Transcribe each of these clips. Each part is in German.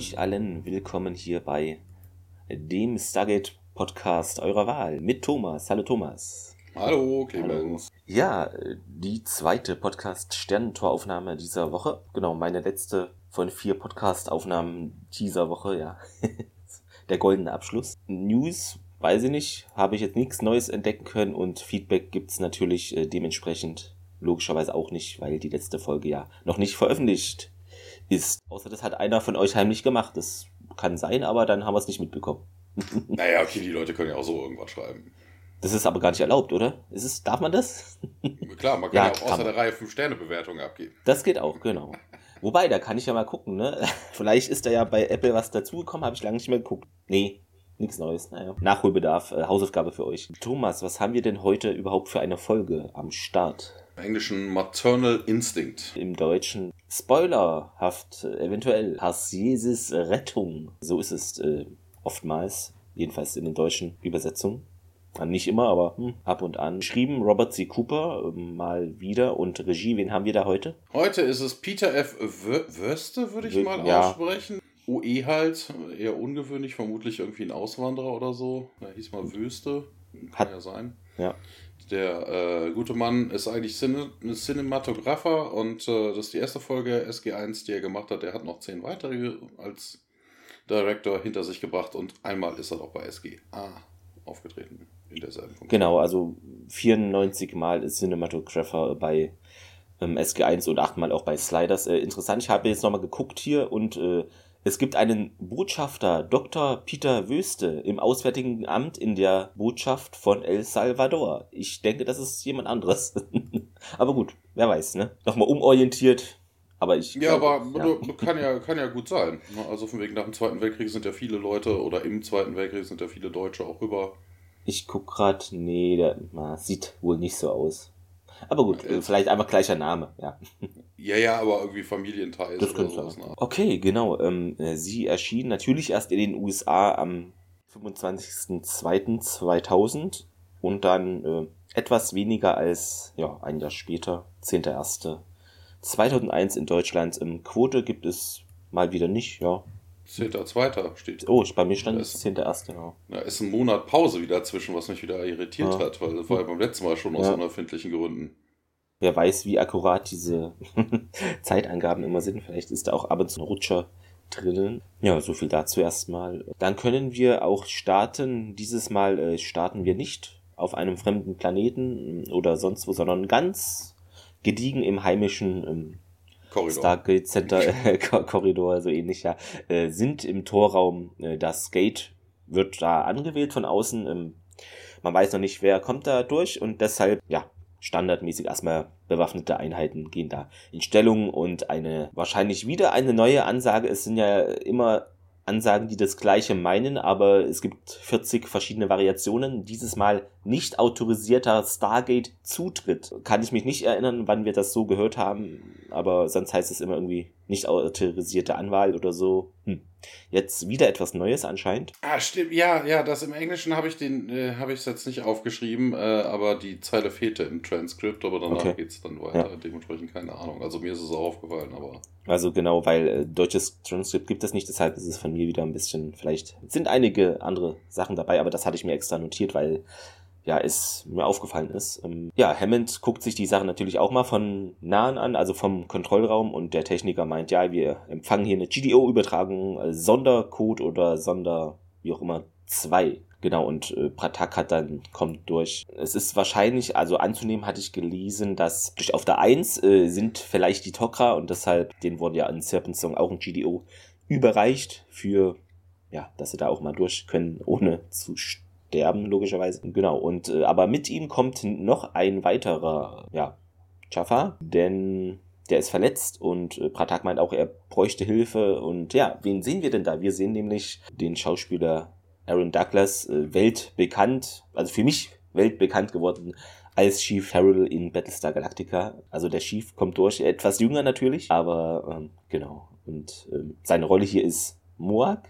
euch allen willkommen hier bei dem Stargate Podcast eurer Wahl mit Thomas. Hallo Thomas. Hallo Clemens. Ja, die zweite Podcast Sternentoraufnahme dieser Woche. Genau, meine letzte von vier Podcast Aufnahmen dieser Woche, ja. Der goldene Abschluss. News weiß ich nicht, habe ich jetzt nichts Neues entdecken können und Feedback gibt es natürlich äh, dementsprechend logischerweise auch nicht, weil die letzte Folge ja noch nicht veröffentlicht ist. Außer das hat einer von euch heimlich gemacht. Das kann sein, aber dann haben wir es nicht mitbekommen. naja, okay, die Leute können ja auch so irgendwas schreiben. Das ist aber gar nicht erlaubt, oder? Ist es, darf man das? Klar, man kann ja, ja auch außer der Reihe 5-Sterne-Bewertungen abgeben. Das geht auch, genau. Wobei, da kann ich ja mal gucken, ne? Vielleicht ist da ja bei Apple was dazugekommen, habe ich lange nicht mehr geguckt. Nee, nichts Neues. Naja. Nachholbedarf, äh, Hausaufgabe für euch. Thomas, was haben wir denn heute überhaupt für eine Folge am Start? Im Englischen Maternal Instinct. Im Deutschen spoilerhaft, äh, eventuell Harsesis Rettung. So ist es äh, oftmals, jedenfalls in den deutschen Übersetzungen. Nicht immer, aber hm, ab und an. Geschrieben Robert C. Cooper äh, mal wieder und Regie, wen haben wir da heute? Heute ist es Peter F. Würste, würde ich w mal ja. aussprechen. UE halt, eher ungewöhnlich, vermutlich irgendwie ein Auswanderer oder so. Er hieß mal Wüste. Kann Hat, ja sein. Ja. Der äh, gute Mann ist eigentlich Cine Cinematographer und äh, das ist die erste Folge SG1, die er gemacht hat. Er hat noch zehn weitere als Director hinter sich gebracht und einmal ist er auch bei SGA aufgetreten in derselben Funktion. Genau, also 94 Mal ist Cinematographer bei ähm, SG1 und 8 Mal auch bei Sliders. Äh, interessant, ich habe jetzt nochmal geguckt hier und äh, es gibt einen Botschafter, Dr. Peter Wöste, im Auswärtigen Amt in der Botschaft von El Salvador. Ich denke, das ist jemand anderes. aber gut, wer weiß, ne? Nochmal umorientiert. Aber ich. Ja, glaube, aber ja. Kann, ja, kann ja gut sein. Also von wegen nach dem Zweiten Weltkrieg sind ja viele Leute oder im Zweiten Weltkrieg sind ja viele Deutsche auch rüber. Ich guck grad, nee, der na, sieht wohl nicht so aus. Aber gut, ja, vielleicht einfach gleicher Name, ja. Ja, ja, aber irgendwie Familienteil das oder sowas. Ne? Okay, genau. Ähm, sie erschien natürlich erst in den USA am 25.02.2000 und dann äh, etwas weniger als ja, ein Jahr später, 10.01.2001 in Deutschland. Im Quote gibt es mal wieder nicht, ja. 10.2. steht. Oh, bei mir stand es 10.1. Genau. Ja, ist ein Monat Pause wieder dazwischen, was mich wieder irritiert ja. hat, weil das war ja beim letzten Mal schon aus ja. unerfindlichen Gründen wer weiß, wie akkurat diese Zeitangaben immer sind. Vielleicht ist da auch ab und zu ein Rutscher drinnen. Ja, so viel dazu erstmal. Dann können wir auch starten. Dieses Mal äh, starten wir nicht auf einem fremden Planeten oder sonst wo, sondern ganz gediegen im heimischen ähm, Korridor. Stargate Center äh, Korridor, so ähnlich, ja, äh, sind im Torraum. Äh, das Gate wird da angewählt von außen. Ähm, man weiß noch nicht, wer kommt da durch und deshalb, ja, standardmäßig erstmal bewaffnete Einheiten gehen da in Stellung und eine wahrscheinlich wieder eine neue Ansage. Es sind ja immer Ansagen, die das gleiche meinen, aber es gibt 40 verschiedene Variationen. Dieses Mal nicht autorisierter Stargate-Zutritt. Kann ich mich nicht erinnern, wann wir das so gehört haben, aber sonst heißt es immer irgendwie nicht autorisierte Anwahl oder so. Hm. Jetzt wieder etwas Neues anscheinend. Ah, stimmt. Ja, ja, das im Englischen habe ich den, äh, habe ich es jetzt nicht aufgeschrieben, äh, aber die Zeile fehlte im Transkript, aber danach okay. geht es dann weiter. Ja. Dementsprechend keine Ahnung. Also mir ist es auch aufgefallen, aber. Also genau, weil äh, deutsches Transkript gibt es nicht, deshalb ist es von mir wieder ein bisschen, vielleicht sind einige andere Sachen dabei, aber das hatte ich mir extra notiert, weil ja, es mir aufgefallen ist. Ähm, ja, Hammond guckt sich die Sache natürlich auch mal von nahen an, also vom Kontrollraum und der Techniker meint, ja, wir empfangen hier eine GDO-Übertragung, äh, Sondercode oder Sonder, wie auch immer, 2. Genau, und äh, Pratak hat dann, kommt durch. Es ist wahrscheinlich, also anzunehmen hatte ich gelesen, dass durch auf der 1 äh, sind vielleicht die Tokra und deshalb, den wurde ja an Serpent Song auch ein GDO überreicht für, ja, dass sie da auch mal durch können, ohne zu sterben, logischerweise. Genau, und äh, aber mit ihm kommt noch ein weiterer, ja, Jaffa, denn der ist verletzt und äh, Pratak meint auch, er bräuchte Hilfe. Und ja, wen sehen wir denn da? Wir sehen nämlich den Schauspieler Aaron Douglas, äh, weltbekannt, also für mich weltbekannt geworden als Chief Harrell in Battlestar Galactica. Also der Chief kommt durch, etwas jünger natürlich, aber ähm, genau. Und ähm, seine Rolle hier ist Moak.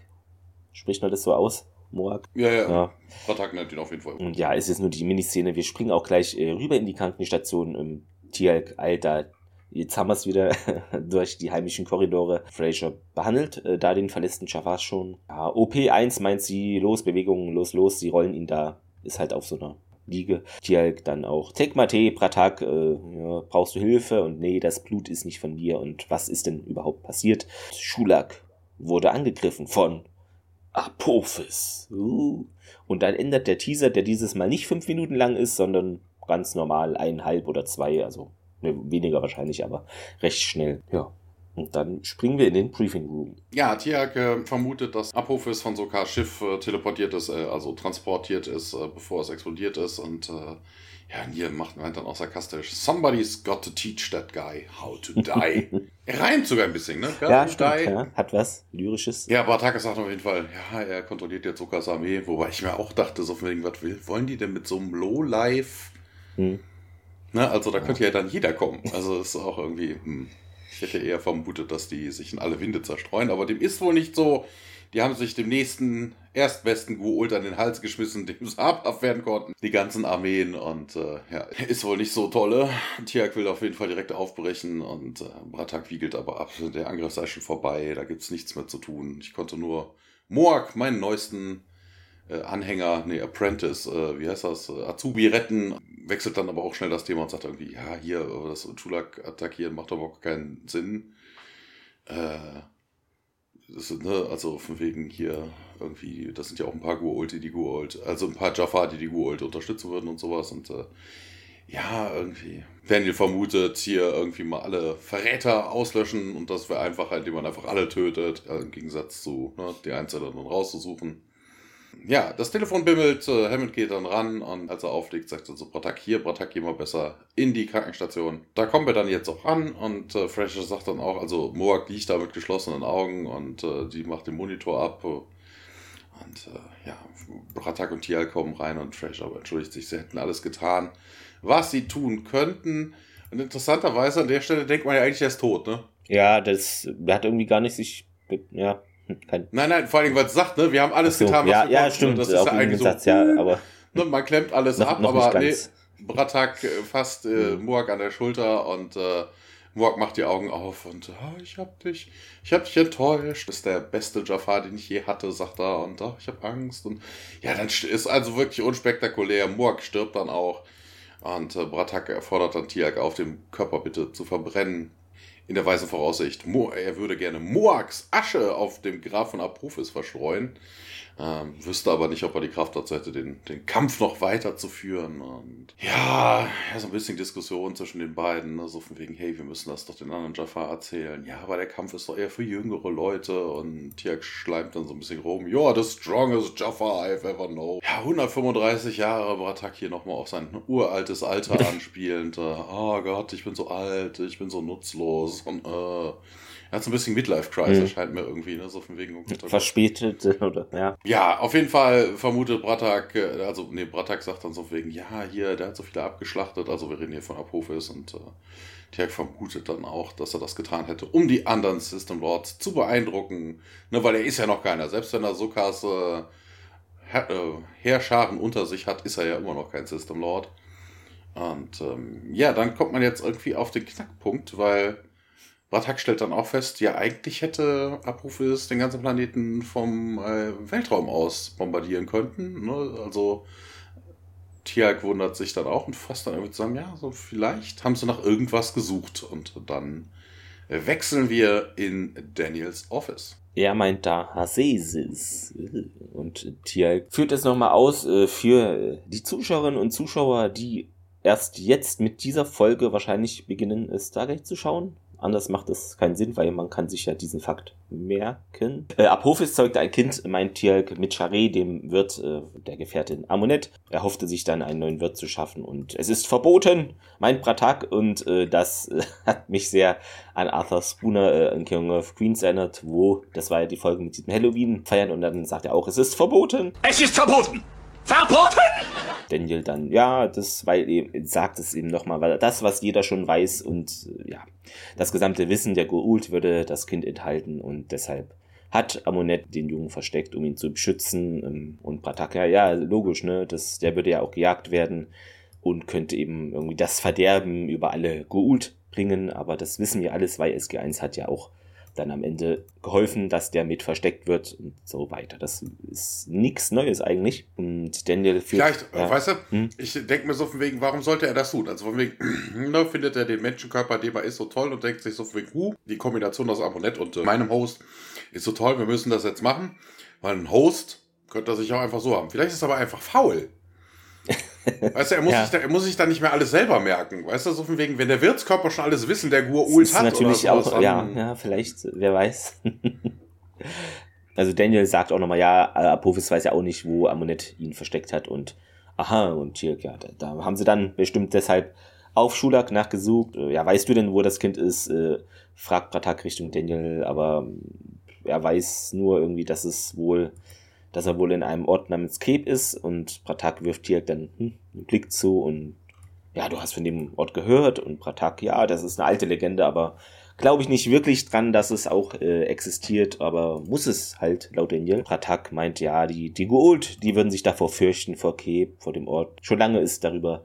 Spricht man das so aus? Moak. Ja, ja. ja. Pratak nennt ihn auf jeden Fall. Und ja, es ist nur die Miniszene. Wir springen auch gleich äh, rüber in die Krankenstation. Ähm, Tialk da Jetzt haben wir es wieder durch die heimischen Korridore. Fraser behandelt äh, da den verletzten Javas schon. Ja, OP1 meint sie, los, Bewegungen, los, los. Sie rollen ihn da. Ist halt auf so einer Liege. Tialk dann auch, Tekmate, Pratak, äh, ja, brauchst du Hilfe? Und nee, das Blut ist nicht von dir. Und was ist denn überhaupt passiert? Schulak wurde angegriffen von Apophis. Uh. Und dann ändert der Teaser, der dieses Mal nicht fünf Minuten lang ist, sondern ganz normal eineinhalb oder zwei, also ne, weniger wahrscheinlich, aber recht schnell. Ja. Und dann springen wir in den Briefing Room. Ja, Tiag äh, vermutet, dass Apophis von Sokars Schiff äh, teleportiert ist, äh, also transportiert ist, äh, bevor es explodiert ist. Und äh, ja, hier macht man dann auch sarkastisch. Somebody's got to teach that guy how to die. er reimt sogar ein bisschen, ne? Got ja, stimmt, ja. Hat was Lyrisches. Ja, Bartakis sagt auf jeden Fall, ja, er kontrolliert jetzt Sokars Armee. Wobei ich mir auch dachte, so von wegen, was will, wollen die denn mit so einem Low-Life... Hm. Ne, also da könnte ja dann jeder kommen. Also ist auch irgendwie... Hm. Ich hätte eher vermutet, dass die sich in alle Winde zerstreuen, aber dem ist wohl nicht so. Die haben sich dem nächsten erstbesten Guult an den Hals geschmissen, dem sie habhaft werden konnten. Die ganzen Armeen und äh, ja, ist wohl nicht so tolle. Tiak will auf jeden Fall direkt aufbrechen und äh, Bratak wiegelt aber ab. Der Angriff sei schon vorbei, da gibt es nichts mehr zu tun. Ich konnte nur Moak, meinen neuesten äh, Anhänger, nee, Apprentice, äh, wie heißt das, äh, Azubi retten, wechselt dann aber auch schnell das Thema und sagt irgendwie, ja, hier, das Chulak attackieren macht aber auch keinen Sinn. Äh, das, ne, also von wegen hier irgendwie, das sind ja auch ein paar Guolt, die die Guolt, also ein paar Jafar, die die Guolt unterstützen würden und sowas und äh, ja, irgendwie. Daniel vermutet, hier irgendwie mal alle Verräter auslöschen und das wäre einfacher, indem man einfach alle tötet, im Gegensatz zu ne, die Einzelnen rauszusuchen ja, das Telefon bimmelt, äh, Hammond geht dann ran und als er auflegt, sagt er so, Bratak hier, Bratak geh mal besser in die Krankenstation. Da kommen wir dann jetzt auch an und äh, Fraser sagt dann auch, also Moak liegt da mit geschlossenen Augen und äh, die macht den Monitor ab. Und äh, ja, Bratak und Tial kommen rein und Fraser aber entschuldigt sich, sie hätten alles getan, was sie tun könnten. Und interessanterweise an der Stelle denkt man ja eigentlich, er ist tot, ne? Ja, das, hat irgendwie gar nicht sich, ja, kein nein, nein, vor allem, weil es sagt, ne, wir haben alles so, getan, was ja, wir ja, konnten. Stimmt, das ist ja eigentlich Satz, so, ja, aber ne, man klemmt alles noch, ab, noch aber nee, Bratak äh, fasst äh, mhm. Muak an der Schulter und äh, Muak macht die Augen auf und oh, ich hab dich, ich hab dich enttäuscht. Das ist der beste Jafar, den ich je hatte, sagt er. Und oh, ich hab Angst. Und ja, dann ist also wirklich unspektakulär. Muak stirbt dann auch. Und äh, Bratak fordert dann Tiak auf, den Körper bitte zu verbrennen in der weisen Voraussicht, er würde gerne Moax Asche auf dem Grab von Apophis verstreuen. Ähm, wüsste aber nicht, ob er die Kraft dazu hätte, den, den Kampf noch weiterzuführen. Und ja, ja, so ein bisschen Diskussion zwischen den beiden. Ne? So von wegen, hey, wir müssen das doch den anderen Jafar erzählen. Ja, aber der Kampf ist doch eher für jüngere Leute. Und Tiak schleimt dann so ein bisschen rum. Ja, the strongest Jafar I've ever known. Ja, 135 Jahre Bratak hier nochmal auf sein uraltes Alter anspielend. oh Gott, ich bin so alt, ich bin so nutzlos. Und äh, er hat so ein bisschen Midlife-Crisis, mhm. scheint mir irgendwie, ne? So von wegen. Oh Verspätet, oder, ja. Ja, auf jeden Fall vermutet Bratak, äh, also, nee, Bratak sagt dann so wegen, ja, hier, der hat so viele abgeschlachtet, also wir reden hier von Apophis und äh, Tiak vermutet dann auch, dass er das getan hätte, um die anderen System Lords zu beeindrucken, ne, weil er ist ja noch keiner. Selbst wenn er Sokas äh, äh, Heerscharen unter sich hat, ist er ja immer noch kein System Lord. Und ähm, ja, dann kommt man jetzt irgendwie auf den Knackpunkt, weil Bratak stellt dann auch fest, ja, eigentlich hätte Apophis den ganzen Planeten vom äh, Weltraum aus bombardieren können. Ne? Also Tiag wundert sich dann auch und fasst dann irgendwie zusammen, ja, so vielleicht haben sie nach irgendwas gesucht. Und dann wechseln wir in Daniels Office. Er meint da Hasesis. Und Tiag führt es nochmal aus äh, für die Zuschauerinnen und Zuschauer, die erst jetzt mit dieser Folge wahrscheinlich beginnen, Stargate zu schauen. Anders macht es keinen Sinn, weil man kann sich ja diesen Fakt merken. Äh, Apophis zeugte ein Kind, meint Tjalk, mit Charé, dem Wirt äh, der Gefährtin Amunet. Er hoffte sich dann einen neuen Wirt zu schaffen und es ist verboten, meint Bratak. Und äh, das äh, hat mich sehr an Arthur Spooner äh, in King of Queens erinnert, wo, das war ja die Folge mit diesem Halloween feiern und dann sagt er auch, es ist verboten. Es ist verboten! Verboten! Daniel dann, ja, das, weil eben, sagt es eben nochmal, weil das, was jeder schon weiß und ja, das gesamte Wissen der Goult würde das Kind enthalten und deshalb hat Amunet den Jungen versteckt, um ihn zu beschützen ähm, und Pratak, ja, ja, logisch, ne, das, der würde ja auch gejagt werden und könnte eben irgendwie das Verderben über alle Goult bringen, aber das wissen wir alles, weil SG1 hat ja auch dann am Ende geholfen, dass der mit versteckt wird und so weiter. Das ist nichts Neues eigentlich. Und Daniel führt, Vielleicht, ja, weißt du, hm? ich denke mir so von wegen, warum sollte er das tun? Also von wegen, ne, findet er den Menschenkörper, dem er ist, so toll und denkt sich so von wegen, uh, die Kombination aus Abonnent und äh, meinem Host ist so toll, wir müssen das jetzt machen. Weil ein Host könnte er sich auch einfach so haben. Vielleicht ist es aber einfach faul. Weißt du, er muss, ja. sich da, er muss sich da nicht mehr alles selber merken. Weißt du, so von wegen, wenn der Wirtskörper schon alles wissen, der Gur-Ult hat. natürlich oder auch, ja, ja, vielleicht, wer weiß. also Daniel sagt auch nochmal, ja, Apophis weiß ja auch nicht, wo Amunet ihn versteckt hat und aha, und hier, ja, da, da haben sie dann bestimmt deshalb auf Schulak nachgesucht. Ja, weißt du denn, wo das Kind ist? Äh, fragt Pratak Richtung Daniel, aber er weiß nur irgendwie, dass es wohl dass er wohl in einem Ort namens Cape ist und Pratak wirft hier dann hm, einen Blick zu und ja, du hast von dem Ort gehört und Pratak, ja, das ist eine alte Legende, aber glaube ich nicht wirklich dran, dass es auch äh, existiert, aber muss es halt, laut Daniel. Pratak meint, ja, die, die Gould, die würden sich davor fürchten, vor Cape, vor dem Ort. Schon lange ist darüber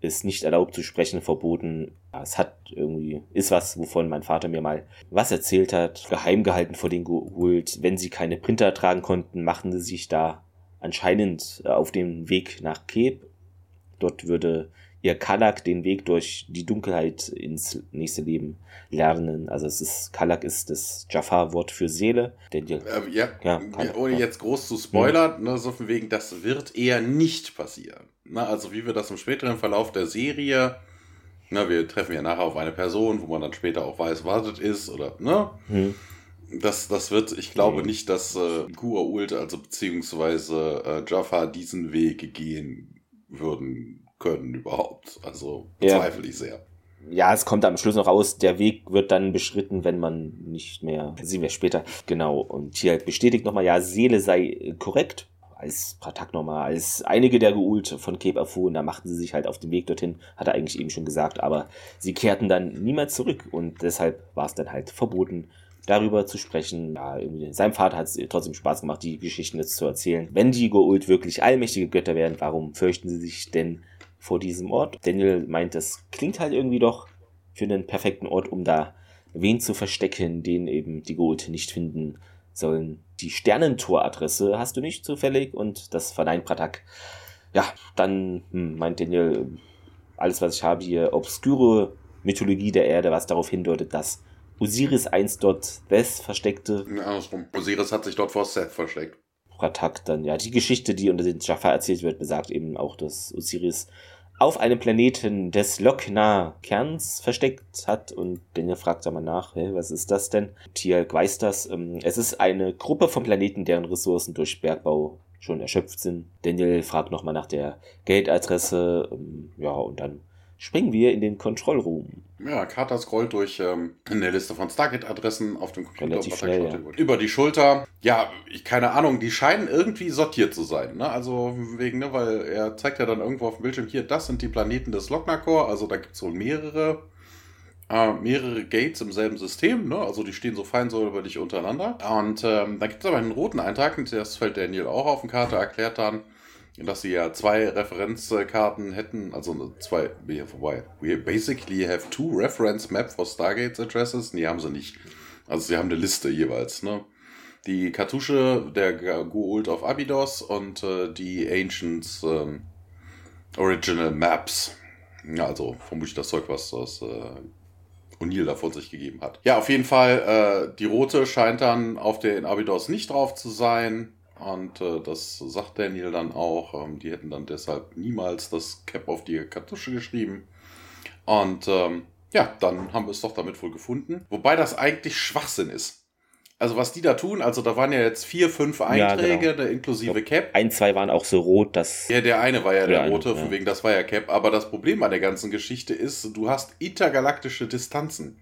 ist nicht erlaubt zu sprechen, verboten. Es hat irgendwie, ist was, wovon mein Vater mir mal was erzählt hat, geheim gehalten vor den geholt. Wenn sie keine Printer tragen konnten, machten sie sich da anscheinend äh, auf den Weg nach Cape. Dort würde ihr Kalak den Weg durch die Dunkelheit ins nächste Leben lernen. Also es ist, Kalak ist das Jafar-Wort für Seele. Den, äh, ja, ja Kalak, ohne ja. jetzt groß zu spoilern, ne, so von wegen, das wird eher nicht passieren. Na, also wie wir das im späteren Verlauf der Serie, na, wir treffen ja nachher auf eine Person, wo man dann später auch weiß, was es ist, oder, ne? Mhm. Das, das wird, ich glaube mhm. nicht, dass äh, Ult, also beziehungsweise äh, Jaffa diesen Weg gehen würden können überhaupt. Also bezweifle ja. ich sehr. Ja, es kommt am Schluss noch raus, der Weg wird dann beschritten, wenn man nicht mehr, sehen wir später, genau. Und hier bestätigt nochmal, ja, Seele sei korrekt, als Pratak nochmal, als einige der Geult von Cape erfuhren, da machten sie sich halt auf den Weg dorthin, hat er eigentlich eben schon gesagt, aber sie kehrten dann niemals zurück und deshalb war es dann halt verboten, darüber zu sprechen. Ja, seinem Vater hat es trotzdem Spaß gemacht, die Geschichten jetzt zu erzählen. Wenn die Geult wirklich allmächtige Götter wären, warum fürchten sie sich denn vor diesem Ort. Daniel meint, das klingt halt irgendwie doch für einen perfekten Ort, um da wen zu verstecken, den eben die Gold nicht finden sollen. Die Sternentoradresse hast du nicht zufällig und das verneint Pratak. Ja, dann hm, meint Daniel, alles was ich habe hier, obskure Mythologie der Erde, was darauf hindeutet, dass Osiris einst dort Seth versteckte. Ja. Osiris hat sich dort vor Seth versteckt. Pratak dann, ja, die Geschichte, die unter den Jaffa erzählt wird, besagt eben auch, dass Osiris auf einem Planeten des Lokna-Kerns versteckt hat und Daniel fragt da mal nach, hey, was ist das denn? Tialk weiß das. Ähm, es ist eine Gruppe von Planeten, deren Ressourcen durch Bergbau schon erschöpft sind. Daniel fragt nochmal nach der Geldadresse, ähm, ja, und dann springen wir in den Control Room. Ja, Carter scrollt durch ähm, eine Liste von Stargate-Adressen auf dem Computer. Schnell, ja. Über die Schulter. Ja, ich, keine Ahnung, die scheinen irgendwie sortiert zu sein. Ne? Also wegen, ne, weil er zeigt ja dann irgendwo auf dem Bildschirm, hier, das sind die Planeten des Lognakor. Also da gibt es wohl mehrere. Äh, mehrere Gates im selben System, ne? also die stehen so fein säuberlich untereinander. Und ähm, da gibt es aber einen roten Eintrag, und das fällt Daniel auch auf den Karte, erklärt dann, dass sie ja zwei Referenzkarten hätten, also zwei, hier vorbei. We basically have two reference map for Stargates addresses. Nee, haben sie nicht. Also sie haben eine Liste jeweils, ne? Die Kartusche der Goult of Abydos und äh, die Ancients ähm, Original Maps. Ja, also vermutlich das Zeug, was das äh, O'Neill da von sich gegeben hat. Ja, auf jeden Fall, äh, die rote scheint dann auf den Abydos nicht drauf zu sein. Und äh, das sagt Daniel dann auch. Ähm, die hätten dann deshalb niemals das Cap auf die Kartusche geschrieben. Und ähm, ja, dann haben wir es doch damit wohl gefunden. Wobei das eigentlich Schwachsinn ist. Also was die da tun, also da waren ja jetzt vier, fünf Einträge, ja, genau. inklusive Cap. Ein, zwei waren auch so rot, dass... Ja, der eine war ja der, der rote, eine, von wegen das war ja Cap. Aber das Problem an der ganzen Geschichte ist, du hast intergalaktische Distanzen.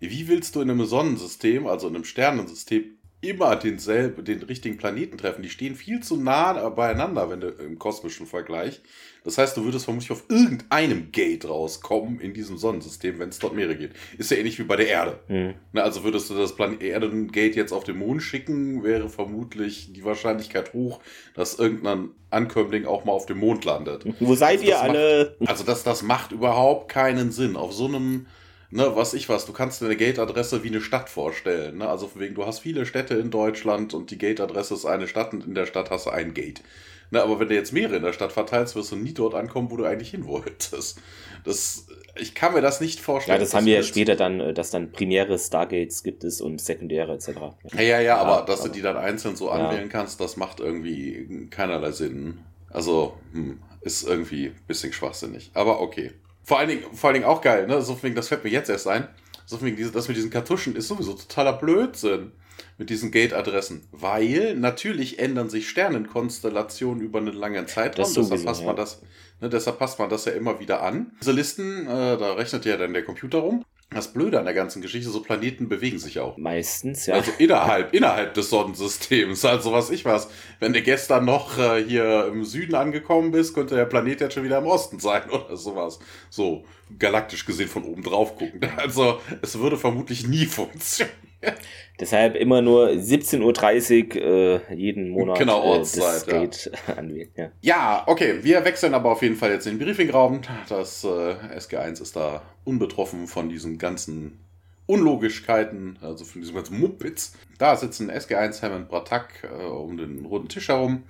Wie willst du in einem Sonnensystem, also in einem Sternensystem, immer denselben, den richtigen Planeten treffen. Die stehen viel zu nah beieinander, wenn du im kosmischen Vergleich. Das heißt, du würdest vermutlich auf irgendeinem Gate rauskommen in diesem Sonnensystem, wenn es dort mehrere geht. Ist ja ähnlich wie bei der Erde. Mhm. Na, also würdest du das Plan Erden-Gate jetzt auf den Mond schicken, wäre vermutlich die Wahrscheinlichkeit hoch, dass irgendein Ankömmling auch mal auf dem Mond landet. Wo seid also ihr alle? Macht, also das, das macht überhaupt keinen Sinn. Auf so einem ne, was ich was, du kannst dir eine Gate-Adresse wie eine Stadt vorstellen. Ne? Also wegen, du hast viele Städte in Deutschland und die Gate-Adresse ist eine Stadt und in der Stadt hast du ein Gate. Ne, aber wenn du jetzt mehrere in der Stadt verteilst, wirst du nie dort ankommen, wo du eigentlich hin wolltest. Das, ich kann mir das nicht vorstellen. Ja, das haben wir ja später dann, äh, dass dann primäre Stargates gibt es und sekundäre etc. Ja, ja, ja, aber dass du die dann einzeln so anwählen kannst, das macht irgendwie keinerlei Sinn. Also, hm, ist irgendwie ein bisschen schwachsinnig. Aber okay. Vor allen Dingen, vor allen Dingen auch geil, ne? So wegen, das fällt mir jetzt erst ein. So wegen, das mit diesen Kartuschen ist sowieso totaler Blödsinn mit diesen Gate-Adressen. Weil natürlich ändern sich Sternenkonstellationen über einen langen Zeitraum. Das deshalb, passt ja. man das, ne, deshalb passt man das ja immer wieder an. Diese Listen, äh, da rechnet ja dann der Computer rum. Das Blöde an der ganzen Geschichte, so Planeten bewegen sich auch. Meistens, ja. Also innerhalb, innerhalb des Sonnensystems. Also was ich weiß, wenn du gestern noch äh, hier im Süden angekommen bist, könnte der Planet jetzt schon wieder im Osten sein oder sowas. So galaktisch gesehen von oben drauf gucken. Also es würde vermutlich nie funktionieren. Deshalb immer nur 17.30 Uhr äh, jeden Monat genau, Ortszeit, äh, das ja. anwählen. Ja. ja, okay. Wir wechseln aber auf jeden Fall jetzt in den Briefingraum. Das äh, SG1 ist da unbetroffen von diesen ganzen Unlogischkeiten, also von diesem ganzen Muppets. Da sitzen SG1, Hammond, Bratak äh, um den runden Tisch herum.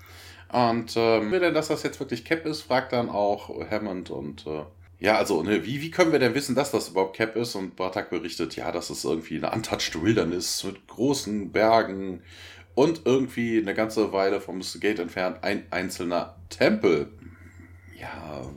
Und ähm, will denn, dass das jetzt wirklich Cap ist, fragt dann auch Hammond und äh, ja, also, ne, wie, wie können wir denn wissen, dass das überhaupt Cap ist? Und Bartak berichtet, ja, das ist irgendwie eine untouched Wilderness mit großen Bergen und irgendwie eine ganze Weile vom Gate entfernt ein einzelner Tempel. Ja,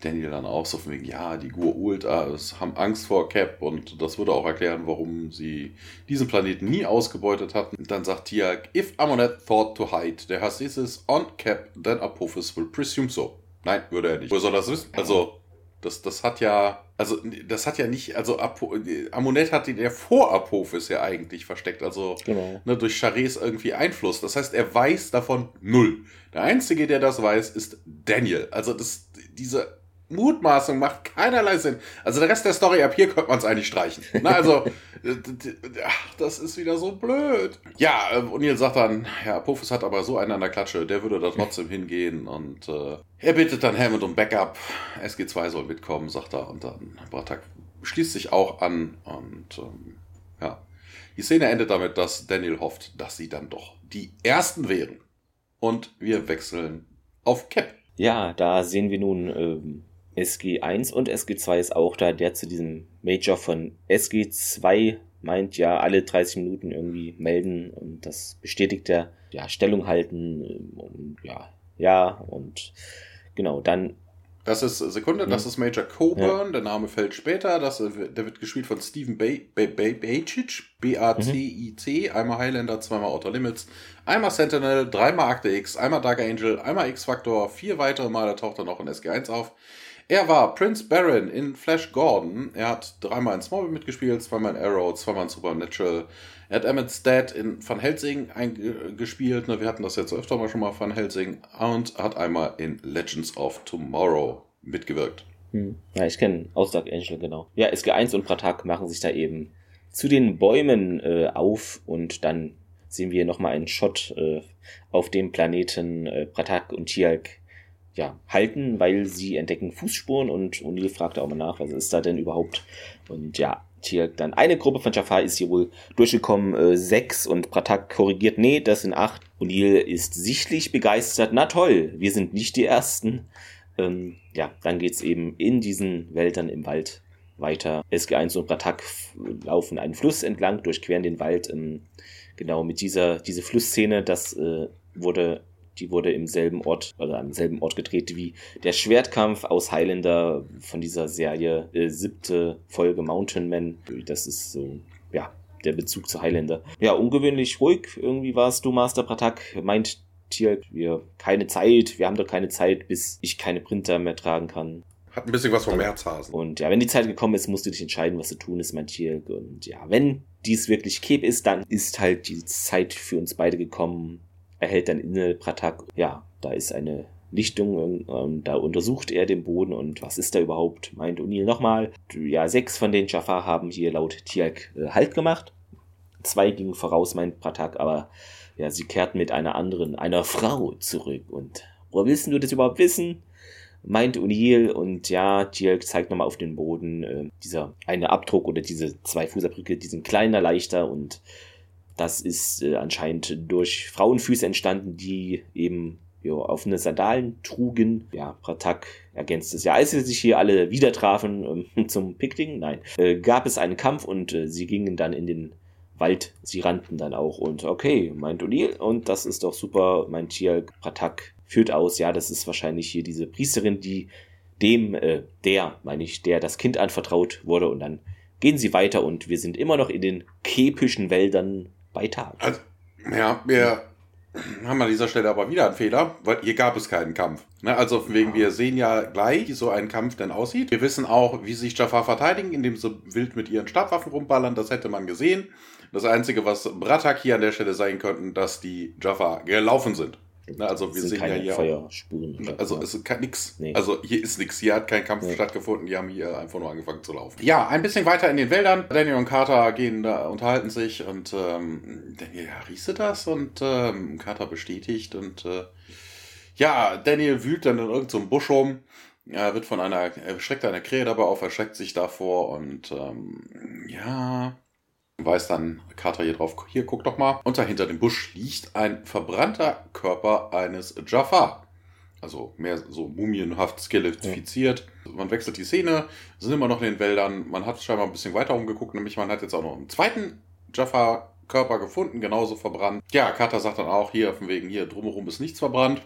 Daniel dann auch so von wegen, ja, die Gur-Ult haben Angst vor Cap und das würde auch erklären, warum sie diesen Planeten nie ausgebeutet hatten. Und dann sagt Tiag, if Amonet thought to hide their Hassis on Cap, then Apophis will presume so. Nein, würde er nicht. Wo soll das wissen? Also, das, das hat ja, also das hat ja nicht, also Apo, Amunet hat der vor Apophis ja eigentlich versteckt, also genau. ne, durch Charés irgendwie Einfluss. Das heißt, er weiß davon null. Der Einzige, der das weiß, ist Daniel. Also das, diese Mutmaßung macht keinerlei Sinn. Also der Rest der Story ab hier könnte man es eigentlich streichen. Na, also, ach, das ist wieder so blöd. Ja, äh, O'Neill sagt dann, ja, Apophis hat aber so einen an der Klatsche, der würde da trotzdem hingehen und äh, er bittet dann Hammond um Backup. SG2 soll mitkommen, sagt er, und dann Bratak schließt sich auch an und ähm, ja. Die Szene endet damit, dass Daniel hofft, dass sie dann doch die Ersten wären. Und wir wechseln auf Cap. Ja, da sehen wir nun ähm, SG1 und SG2 ist auch da, der zu diesem Major von SG2 meint ja alle 30 Minuten irgendwie melden und das bestätigt er, ja, Stellung halten und ja, ja und genau, dann das ist Sekunde, das ist Major Coburn, ja. der Name fällt später, das, der wird gespielt von Stephen Bacic, B-A-T-I-C, einmal Highlander, zweimal Outer Limits, einmal Sentinel, dreimal Akte X, einmal Dark Angel, einmal X-Factor, vier weitere Male taucht er noch in SG1 auf. Er war Prince Baron in Flash Gordon. Er hat dreimal in Smallville mitgespielt, zweimal in Arrow, zweimal in Supernatural. Er hat Emmett Dad in Van Helsing gespielt. Ne, wir hatten das jetzt öfter mal schon mal Van Helsing. Und hat einmal in Legends of Tomorrow mitgewirkt. Hm. Ja, ich kenne Ausdruck Angel, genau. Ja, SG1 und Pratak machen sich da eben zu den Bäumen äh, auf und dann sehen wir nochmal einen Shot äh, auf dem Planeten äh, Pratak und Tialk ja, halten, weil sie entdecken Fußspuren und O'Neill fragt auch mal nach, was ist da denn überhaupt? Und ja, hier dann eine Gruppe von Jafar ist hier wohl durchgekommen, äh, sechs und Pratak korrigiert, nee, das sind acht. O'Neill ist sichtlich begeistert, na toll, wir sind nicht die Ersten. Ähm, ja, dann geht's eben in diesen Wäldern im Wald weiter. SG1 und Pratak laufen einen Fluss entlang, durchqueren den Wald. Ähm, genau, mit dieser diese Flussszene, das äh, wurde die wurde im selben Ort oder am selben Ort gedreht wie der Schwertkampf aus Highlander von dieser Serie äh, siebte Folge Mountain Man. Das ist so, ja, der Bezug zu Highlander. Ja, ungewöhnlich ruhig. Irgendwie warst du, Master Pratak, meint Tier, wir keine Zeit, wir haben doch keine Zeit, bis ich keine Printer mehr tragen kann. Hat ein bisschen was vom Märzhasen. Und ja, wenn die Zeit gekommen ist, musst du dich entscheiden, was zu tun ist, mein Tier. Und ja, wenn dies wirklich Cape ist, dann ist halt die Zeit für uns beide gekommen, erhält dann inne Pratak, ja, da ist eine Lichtung, und da untersucht er den Boden und was ist da überhaupt, meint O'Neill nochmal. Ja, sechs von den Jafar haben hier laut Tialk äh, Halt gemacht. Zwei gingen voraus, meint Pratak, aber ja, sie kehrten mit einer anderen, einer Frau zurück. Und woher willst du das überhaupt wissen? meint O'Neill und ja, Teal'c zeigt nochmal auf den Boden, äh, dieser eine Abdruck oder diese zwei Fußabdrücke, die sind kleiner, leichter und das ist äh, anscheinend durch Frauenfüße entstanden, die eben jo, offene Sandalen trugen. Ja, Pratak ergänzt es. Ja, als sie sich hier alle wieder trafen ähm, zum Pickling, nein, äh, gab es einen Kampf und äh, sie gingen dann in den Wald. Sie rannten dann auch und okay, meint O'Neill und das ist doch super, meint Tier Pratak führt aus, ja, das ist wahrscheinlich hier diese Priesterin, die dem, äh, der, meine ich, der das Kind anvertraut wurde und dann gehen sie weiter und wir sind immer noch in den kepischen Wäldern bei Tag. Also, ja, wir haben an dieser Stelle aber wieder einen Fehler, weil hier gab es keinen Kampf. Ne? Also wegen, wir sehen ja gleich, wie so ein Kampf denn aussieht. Wir wissen auch, wie sich Jafar verteidigen, indem sie wild mit ihren Stabwaffen rumballern. Das hätte man gesehen. Das Einzige, was Bratak hier an der Stelle sein könnten, dass die Jaffa gelaufen sind. Ne, also wir sehen ja hier Feuerspuren. Also es ist nichts. Nee. Also hier ist nichts. Hier hat kein Kampf nee. stattgefunden. Die haben hier einfach nur angefangen zu laufen. Ja, ein bisschen weiter in den Wäldern. Daniel und Carter gehen da, unterhalten sich und ähm, Daniel, ja, riechst du das? Und ähm, Carter bestätigt und äh, ja, Daniel wühlt dann in irgendeinem so Busch rum. Er wird von einer, er schreckt eine Krähe dabei auf, erschreckt sich davor und ähm, ja, weist dann Carter hier drauf, hier guck doch mal. Und dahinter dem Busch liegt ein verbrannter Körper eines Jafar. Also mehr so mumienhaft skelefiziert. Ja. Man wechselt die Szene, sind immer noch in den Wäldern. Man hat scheinbar ein bisschen weiter umgeguckt, nämlich man hat jetzt auch noch einen zweiten Jafar Körper gefunden, genauso verbrannt. Ja, Carter sagt dann auch, hier von wegen, hier drumherum ist nichts verbrannt.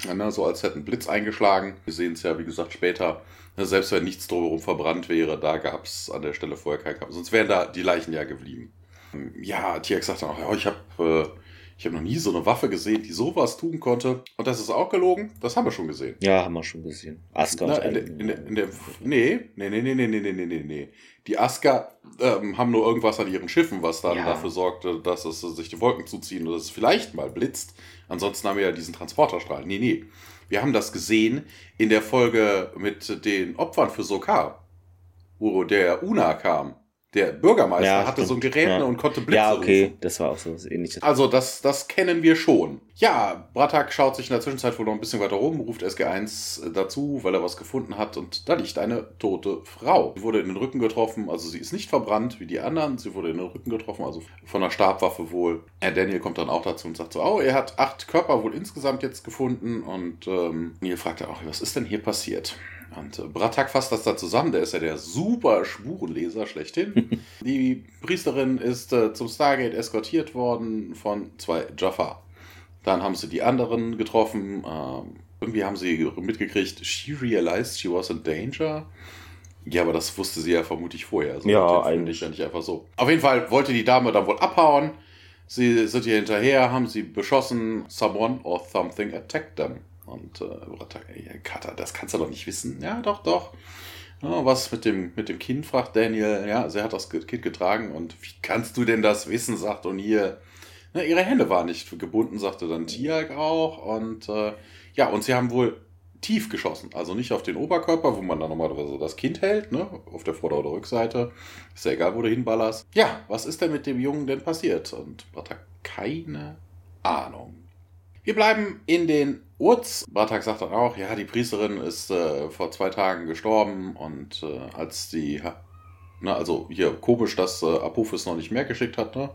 Ja, ne, so als hätte ein Blitz eingeschlagen. Wir sehen es ja, wie gesagt, später. Ne, selbst wenn nichts drumherum verbrannt wäre, da gab es an der Stelle vorher keinen Kampf. Sonst wären da die Leichen ja geblieben. Ja, TX sagt dann auch, ja, ich habe äh, ich hab noch nie so eine Waffe gesehen, die sowas tun konnte. Und das ist auch gelogen. Das haben wir schon gesehen. Ja, haben wir schon gesehen. Aska Na, in, der, in, der, in der, nee, nee, nee, nee, nee, nee, nee, nee, nee. Die Aska ähm, haben nur irgendwas an ihren Schiffen, was dann ja. dafür sorgte, dass es sich die Wolken zuziehen oder dass es vielleicht mal blitzt. Ansonsten haben wir ja diesen Transporterstrahl. Nee, nee. Wir haben das gesehen in der Folge mit den Opfern für Sokar, wo der Una kam. Der Bürgermeister ja, hatte so ein Gerät ja. und konnte Blitze Ja, okay, rufen. das war auch so ähnliches. Also das, das kennen wir schon. Ja, Bratak schaut sich in der Zwischenzeit wohl noch ein bisschen weiter rum, ruft SG1 dazu, weil er was gefunden hat und da liegt eine tote Frau. Sie wurde in den Rücken getroffen, also sie ist nicht verbrannt wie die anderen, sie wurde in den Rücken getroffen, also von einer Stabwaffe wohl. Herr Daniel kommt dann auch dazu und sagt so, oh, er hat acht Körper wohl insgesamt jetzt gefunden und ähm, Neil fragt auch, was ist denn hier passiert? Und äh, Bratak fasst das da zusammen, der ist ja der super Spurenleser schlechthin. die Priesterin ist äh, zum Stargate eskortiert worden von zwei Jaffa. Dann haben sie die anderen getroffen. Ähm, irgendwie haben sie mitgekriegt, she realized she was in danger. Ja, aber das wusste sie ja vermutlich vorher. Also ja, eigentlich ja nicht einfach so. Auf jeden Fall wollte die Dame dann wohl abhauen. Sie sind hier hinterher, haben sie beschossen. Someone or something attacked them. Und äh, Kata, das kannst du doch nicht wissen. Ja, doch, doch. Ja, was mit dem, mit dem Kind, fragt Daniel. Ja, sie hat das Kind getragen. Und wie kannst du denn das wissen, sagt hier. Na, ihre Hände waren nicht gebunden, sagte dann Tiag auch. Und äh, ja, und sie haben wohl tief geschossen. Also nicht auf den Oberkörper, wo man dann normalerweise das Kind hält, ne? Auf der Vorder- oder Rückseite. Ist ja egal, wo du hinballerst. Ja, was ist denn mit dem Jungen denn passiert? Und hat keine Ahnung. Wir bleiben in den Urz. Bartak sagt dann auch, ja, die Priesterin ist äh, vor zwei Tagen gestorben und äh, als die, na, also hier komisch, dass äh, Apophis noch nicht mehr geschickt hat, ne?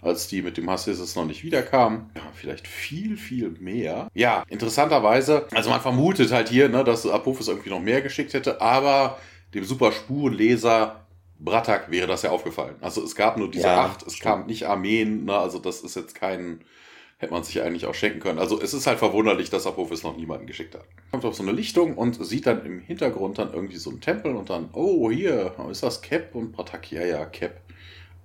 als die mit dem Hassis noch nicht wiederkam. Ja, vielleicht viel, viel mehr. Ja, interessanterweise, also man vermutet halt hier, ne, dass Apophis irgendwie noch mehr geschickt hätte, aber dem super Spurenleser Bratak wäre das ja aufgefallen. Also es gab nur diese ja, acht, es stimmt. kam nicht Armeen, ne, also das ist jetzt kein hätte man sich eigentlich auch schenken können. Also es ist halt verwunderlich, dass Apophis noch niemanden geschickt hat. Kommt auf so eine Lichtung und sieht dann im Hintergrund dann irgendwie so einen Tempel und dann, oh, hier, ist das Cap? Und Pratak, ja, ja, Cap.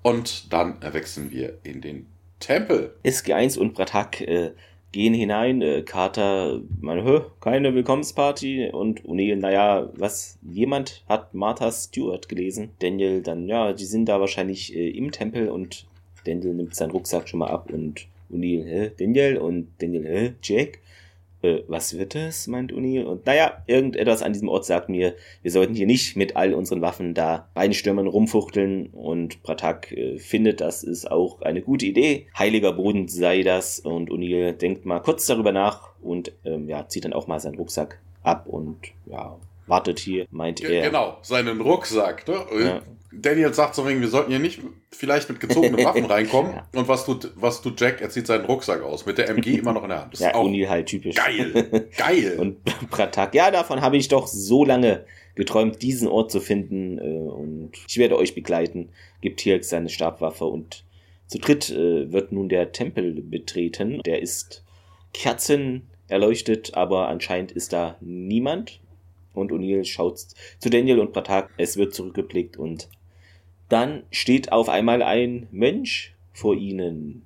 Und dann wechseln wir in den Tempel. SG1 und Pratak äh, gehen hinein. Äh, Carter, meine, hö, keine Willkommensparty. Und O'Neill, naja, was, jemand hat Martha Stewart gelesen. Daniel dann, ja, die sind da wahrscheinlich äh, im Tempel und Daniel nimmt seinen Rucksack schon mal ab und O'Neill, hä, Daniel? Und Daniel, hä, Jack? Äh, was wird das? meint O'Neill. Und naja, irgendetwas an diesem Ort sagt mir, wir sollten hier nicht mit all unseren Waffen da reinstürmen, rumfuchteln. Und Pratak äh, findet, das ist auch eine gute Idee. Heiliger Boden sei das. Und O'Neill denkt mal kurz darüber nach und ähm, ja, zieht dann auch mal seinen Rucksack ab und ja, wartet hier, meint Ja, er. Genau, seinen Rucksack. Ne? Ja. Daniel sagt so wegen, wir sollten hier nicht vielleicht mit gezogenen Waffen reinkommen. Und was tut, was tut Jack? Er zieht seinen Rucksack aus mit der MG immer noch in der Hand. Das Ja, O'Neill halt typisch. geil. Geil. Und Pratak, ja, davon habe ich doch so lange geträumt, diesen Ort zu finden. Äh, und ich werde euch begleiten. Gibt Tirk seine Stabwaffe und zu dritt äh, wird nun der Tempel betreten. Der ist Kerzen erleuchtet, aber anscheinend ist da niemand. Und O'Neill schaut zu Daniel und Pratak. Es wird zurückgeblickt und dann steht auf einmal ein Mönch vor ihnen.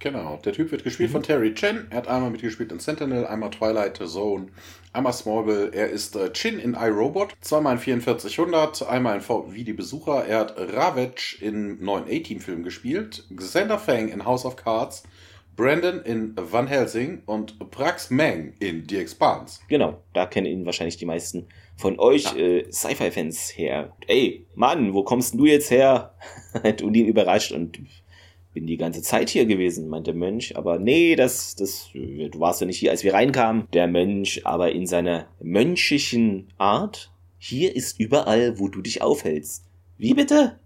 Genau, der Typ wird gespielt von Terry Chen. Er hat einmal mitgespielt in Sentinel, einmal Twilight Zone, einmal Smallville. Er ist äh, Chin in iRobot, zweimal in 4400, einmal in V wie die Besucher. Er hat Ravage in neuen A-Team-Filmen gespielt, Xander Fang in House of Cards, Brandon in Van Helsing und Prax Meng in The Expanse. Genau, da kennen ihn wahrscheinlich die meisten von euch Ja. äh, Sci-Fi-Fans her. Ey, Mann, wo kommst denn du jetzt her? Hat Undin überrascht und bin die ganze Zeit hier gewesen, meint der Mönch. Aber nee, das, das, äh, du warst ja nicht hier, als wir reinkamen. Der Mönch aber in seiner mönchischen Art. Hier ist überall, wo du dich aufhältst. Wie bitte?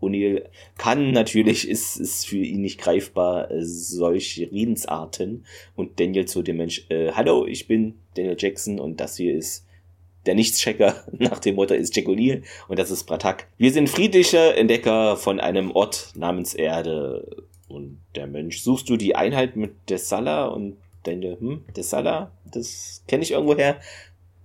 O'Neill kann natürlich, ist, ist für ihn nicht greifbar, äh, solche Redensarten. Und Daniel zu dem Mensch, äh, hallo, ich bin Daniel Jackson und das hier ist der Nichtschecker nach dem Motto ist Jack O'Neill und das ist Pratak. Wir sind friedliche Entdecker von einem Ort namens Erde. Und der Mensch, suchst du die Einheit mit Dessala und Daniel, hm, Dessala, das kenne ich irgendwoher.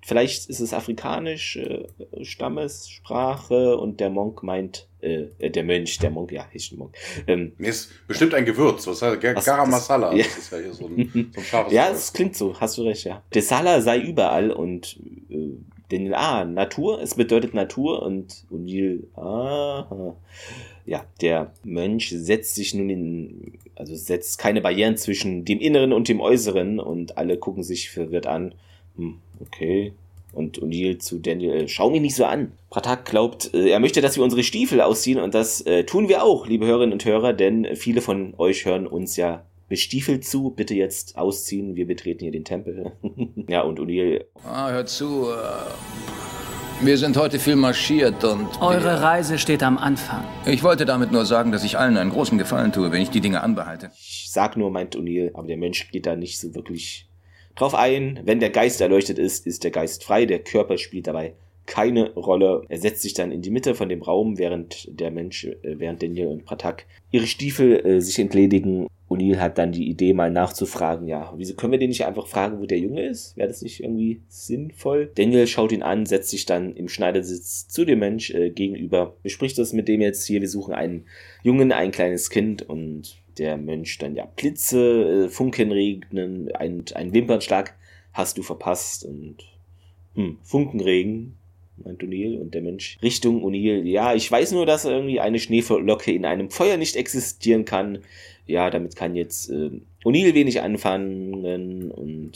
Vielleicht ist es afrikanisch, äh, Stammessprache und der Monk meint, äh, äh, der Mönch, der Monk, ja, ist ein Monk. Ähm, Nee, ist bestimmt ein Gewürz. Was heißt Gar- Was- Garam das- Masala? ja. Das ist ja hier so ein, so ein scharfes Ja, es klingt so, hast du recht, ja. Desala sei überall und äh, Daniel, ah, Natur, es bedeutet Natur und O'Neill, ah, ja, der Mönch setzt sich nun in, also setzt keine Barrieren zwischen dem Inneren und dem Äußeren und alle gucken sich verwirrt an. Hm, okay. Und O'Neill zu Daniel, äh, schau mich nicht so an. Pratak glaubt, äh, er möchte, dass wir unsere Stiefel ausziehen und das äh, tun wir auch, liebe Hörerinnen und Hörer, denn viele von euch hören uns ja bestiefelt zu. Bitte jetzt ausziehen, wir betreten hier den Tempel. ja, und O'Neill, Ah, hört zu. Äh, wir sind heute viel marschiert und. Eure Reise steht am Anfang. Ich wollte damit nur sagen, dass ich allen einen großen Gefallen tue, wenn ich die Dinge anbehalte. ich sag nur, meint O'Neill, aber der Mensch geht da nicht so wirklich drauf ein. Wenn der Geist erleuchtet ist, ist der Geist frei, der Körper spielt dabei keine Rolle. Er setzt sich dann in die Mitte von dem Raum, während der Mensch, äh, während Daniel und Pratak ihre Stiefel äh, sich entledigen. O'Neill hat dann die Idee, mal nachzufragen, ja, wieso können wir den nicht einfach fragen, wo der Junge ist? Wäre das nicht irgendwie sinnvoll? Daniel schaut ihn an, setzt sich dann im Schneidersitz zu dem Mensch äh, gegenüber, bespricht das mit dem jetzt hier, wir suchen einen Jungen, ein kleines Kind und der Mönch dann, ja, Blitze, äh, Funken regnen, ein, ein Wimpernschlag hast du verpasst und hm, Funkenregen, meint O'Neill und der Mensch Richtung O'Neill. Ja, ich weiß nur, dass irgendwie eine Schneeflocke in einem Feuer nicht existieren kann. Ja, damit kann jetzt äh, O'Neill wenig anfangen und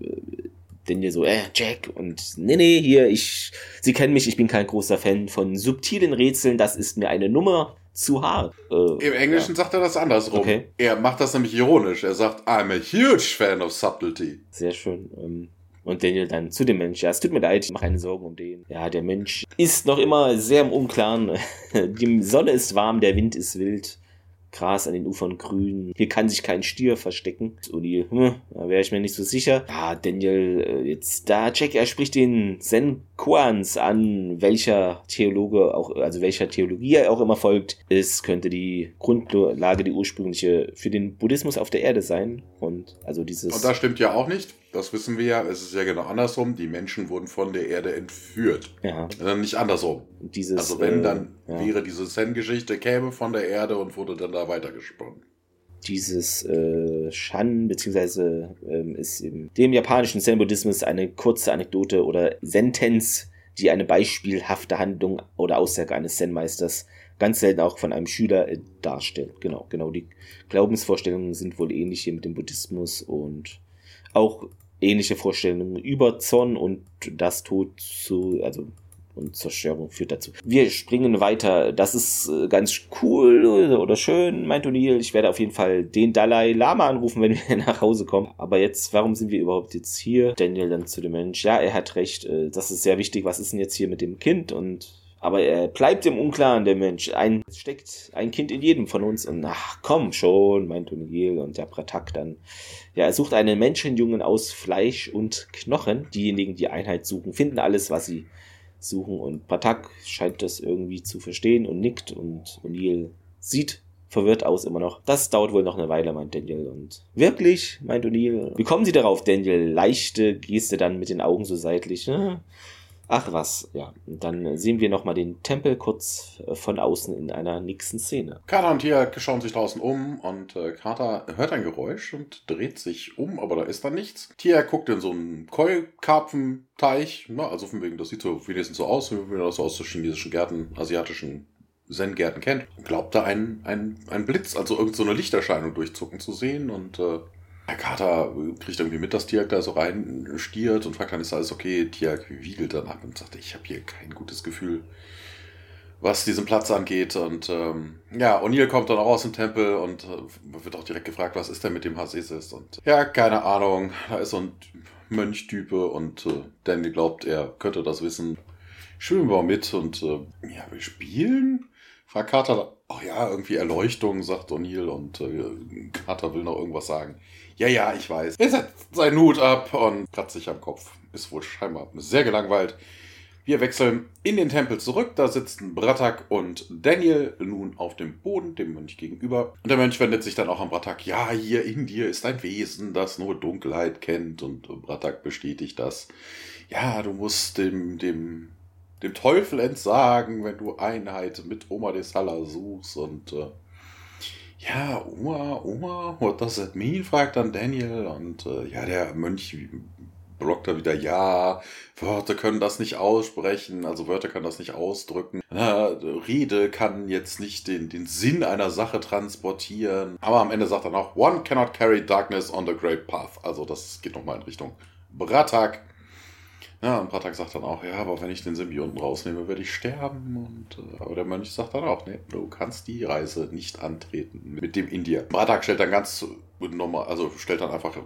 äh, Daniel so, äh, Jack und nee, nee, hier, ich, Sie kennen mich, ich bin kein großer Fan von subtilen Rätseln, das ist mir eine Nummer zu hart. Äh, Im Englischen sagt er das andersrum. Okay. Er macht das nämlich ironisch. Er sagt, I'm a huge fan of subtlety. Sehr schön. Ähm, Und Daniel dann zu dem Mensch, ja, es tut mir leid, ich mache keine Sorgen um den. Ja, der Mensch ist noch immer sehr im Unklaren. Die Sonne ist warm, der Wind ist wild. Gras an den Ufern grün. Hier kann sich kein Stier verstecken. Uni, hm, da wäre ich mir nicht so sicher. Ja, Daniel, äh, jetzt da, Jack, er spricht den Zen Koans an, welcher Theologe auch, also welcher Theologie er auch immer folgt. Es könnte die Grundlage, die ursprüngliche für den Buddhismus auf der Erde sein. Und also dieses. Und das stimmt ja auch nicht. Das wissen wir ja. Es ist ja genau andersrum. Die Menschen wurden von der Erde entführt. ja, Äh, nicht andersrum. dieses. Also wenn, äh, dann ja. wäre diese Zen-Geschichte, käme von der Erde und wurde dann da weitergesponnen. Dieses äh, Shan, beziehungsweise ähm, ist in dem japanischen Zen-Buddhismus eine kurze Anekdote oder Sentenz, die eine beispielhafte Handlung oder Aussage eines Zen-Meisters ganz selten auch von einem Schüler äh, darstellt. Genau, genau. Die Glaubensvorstellungen sind wohl ähnlich hier mit dem Buddhismus und auch ähnliche Vorstellungen über Zorn und das Tod zu, also und Zerstörung führt dazu. Wir springen weiter. Das ist äh, ganz cool oder schön, meint O'Neill. Ich werde auf jeden Fall den Dalai Lama anrufen, wenn wir nach Hause kommen. Aber jetzt, warum sind wir überhaupt jetzt hier? Daniel dann zu dem Mensch. Ja, er hat recht. Äh, das ist sehr wichtig. Was ist denn jetzt hier mit dem Kind? Und aber er bleibt im Unklaren, der Mensch. Ein, steckt ein Kind in jedem von uns. Und ach, komm schon, meint O'Neill. Und der Pratak dann. Ja, er sucht einen Menschenjungen aus Fleisch und Knochen. Diejenigen, die Einheit suchen, finden alles, was sie suchen. Und Pratak scheint das irgendwie zu verstehen und nickt. Und O'Neill sieht verwirrt aus immer noch. Das dauert wohl noch eine Weile, meint Daniel. Und wirklich, meint O'Neill. Wie kommen Sie darauf, Daniel? Leichte Geste dann mit den Augen so seitlich. Ne? Ach was, ja. Dann sehen wir nochmal den Tempel kurz äh, von außen in einer nächsten Szene. Carter und Tia schauen sich draußen um und äh, Carter hört ein Geräusch und dreht sich um, aber da ist dann nichts. Tia guckt in so einen Keukarpfenteich, ne, also von wegen, das sieht so wenigstens so aus, wie man das aus so chinesischen Gärten, asiatischen Zen-Gärten kennt. Glaubt da ein, ein, ein Blitz, also irgendeine so Lichterscheinung durchzucken zu sehen und äh, der Kater kriegt irgendwie mit, dass Tiak da so reinstiert und fragt dann, ist alles okay? Tiak wiegelt dann ab und sagt, ich habe hier kein gutes Gefühl, was diesen Platz angeht. Und ähm, ja, O'Neill kommt dann auch aus dem Tempel und äh, wird auch direkt gefragt, was ist denn mit dem Hasesis? Und ja, keine Ahnung, da ist so ein Mönchtype und äh, Danny glaubt, er könnte das wissen. Schwimmen wir mit und äh, ja, wir spielen? Fragt Carter, ach ja, irgendwie Erleuchtung, sagt O'Neill und äh, Carter will noch irgendwas sagen. Ja, ja, ich weiß. Er setzt seinen Hut ab und kratzt sich am Kopf. Ist wohl scheinbar sehr gelangweilt. Wir wechseln in den Tempel zurück. Da sitzen Bratak und Daniel nun auf dem Boden, dem Mönch gegenüber. Und der Mönch wendet sich dann auch an Bratak. Ja, hier in dir ist ein Wesen, das nur Dunkelheit kennt. Und Bratak bestätigt das. Ja, du musst dem, dem, dem Teufel entsagen, wenn du Einheit mit Oma de Sala suchst. Und äh, ja, Oma, Oma, what does that mean? fragt dann Daniel. Und äh, ja, der Mönch blockt da wieder, ja, Wörter können das nicht aussprechen, also Wörter können das nicht ausdrücken. Na, Rede kann jetzt nicht den, den Sinn einer Sache transportieren. Aber am Ende sagt er noch, one cannot carry darkness on the great path. Also das geht nochmal in Richtung Bratak. Ja, und Pratak sagt dann auch, ja, aber wenn ich den Symbionten rausnehme, werde ich sterben. Und, äh, aber der Mönch sagt dann auch, nee, du kannst die Reise nicht antreten mit dem Indier. Pratak stellt dann ganz normal, also stellt dann einfach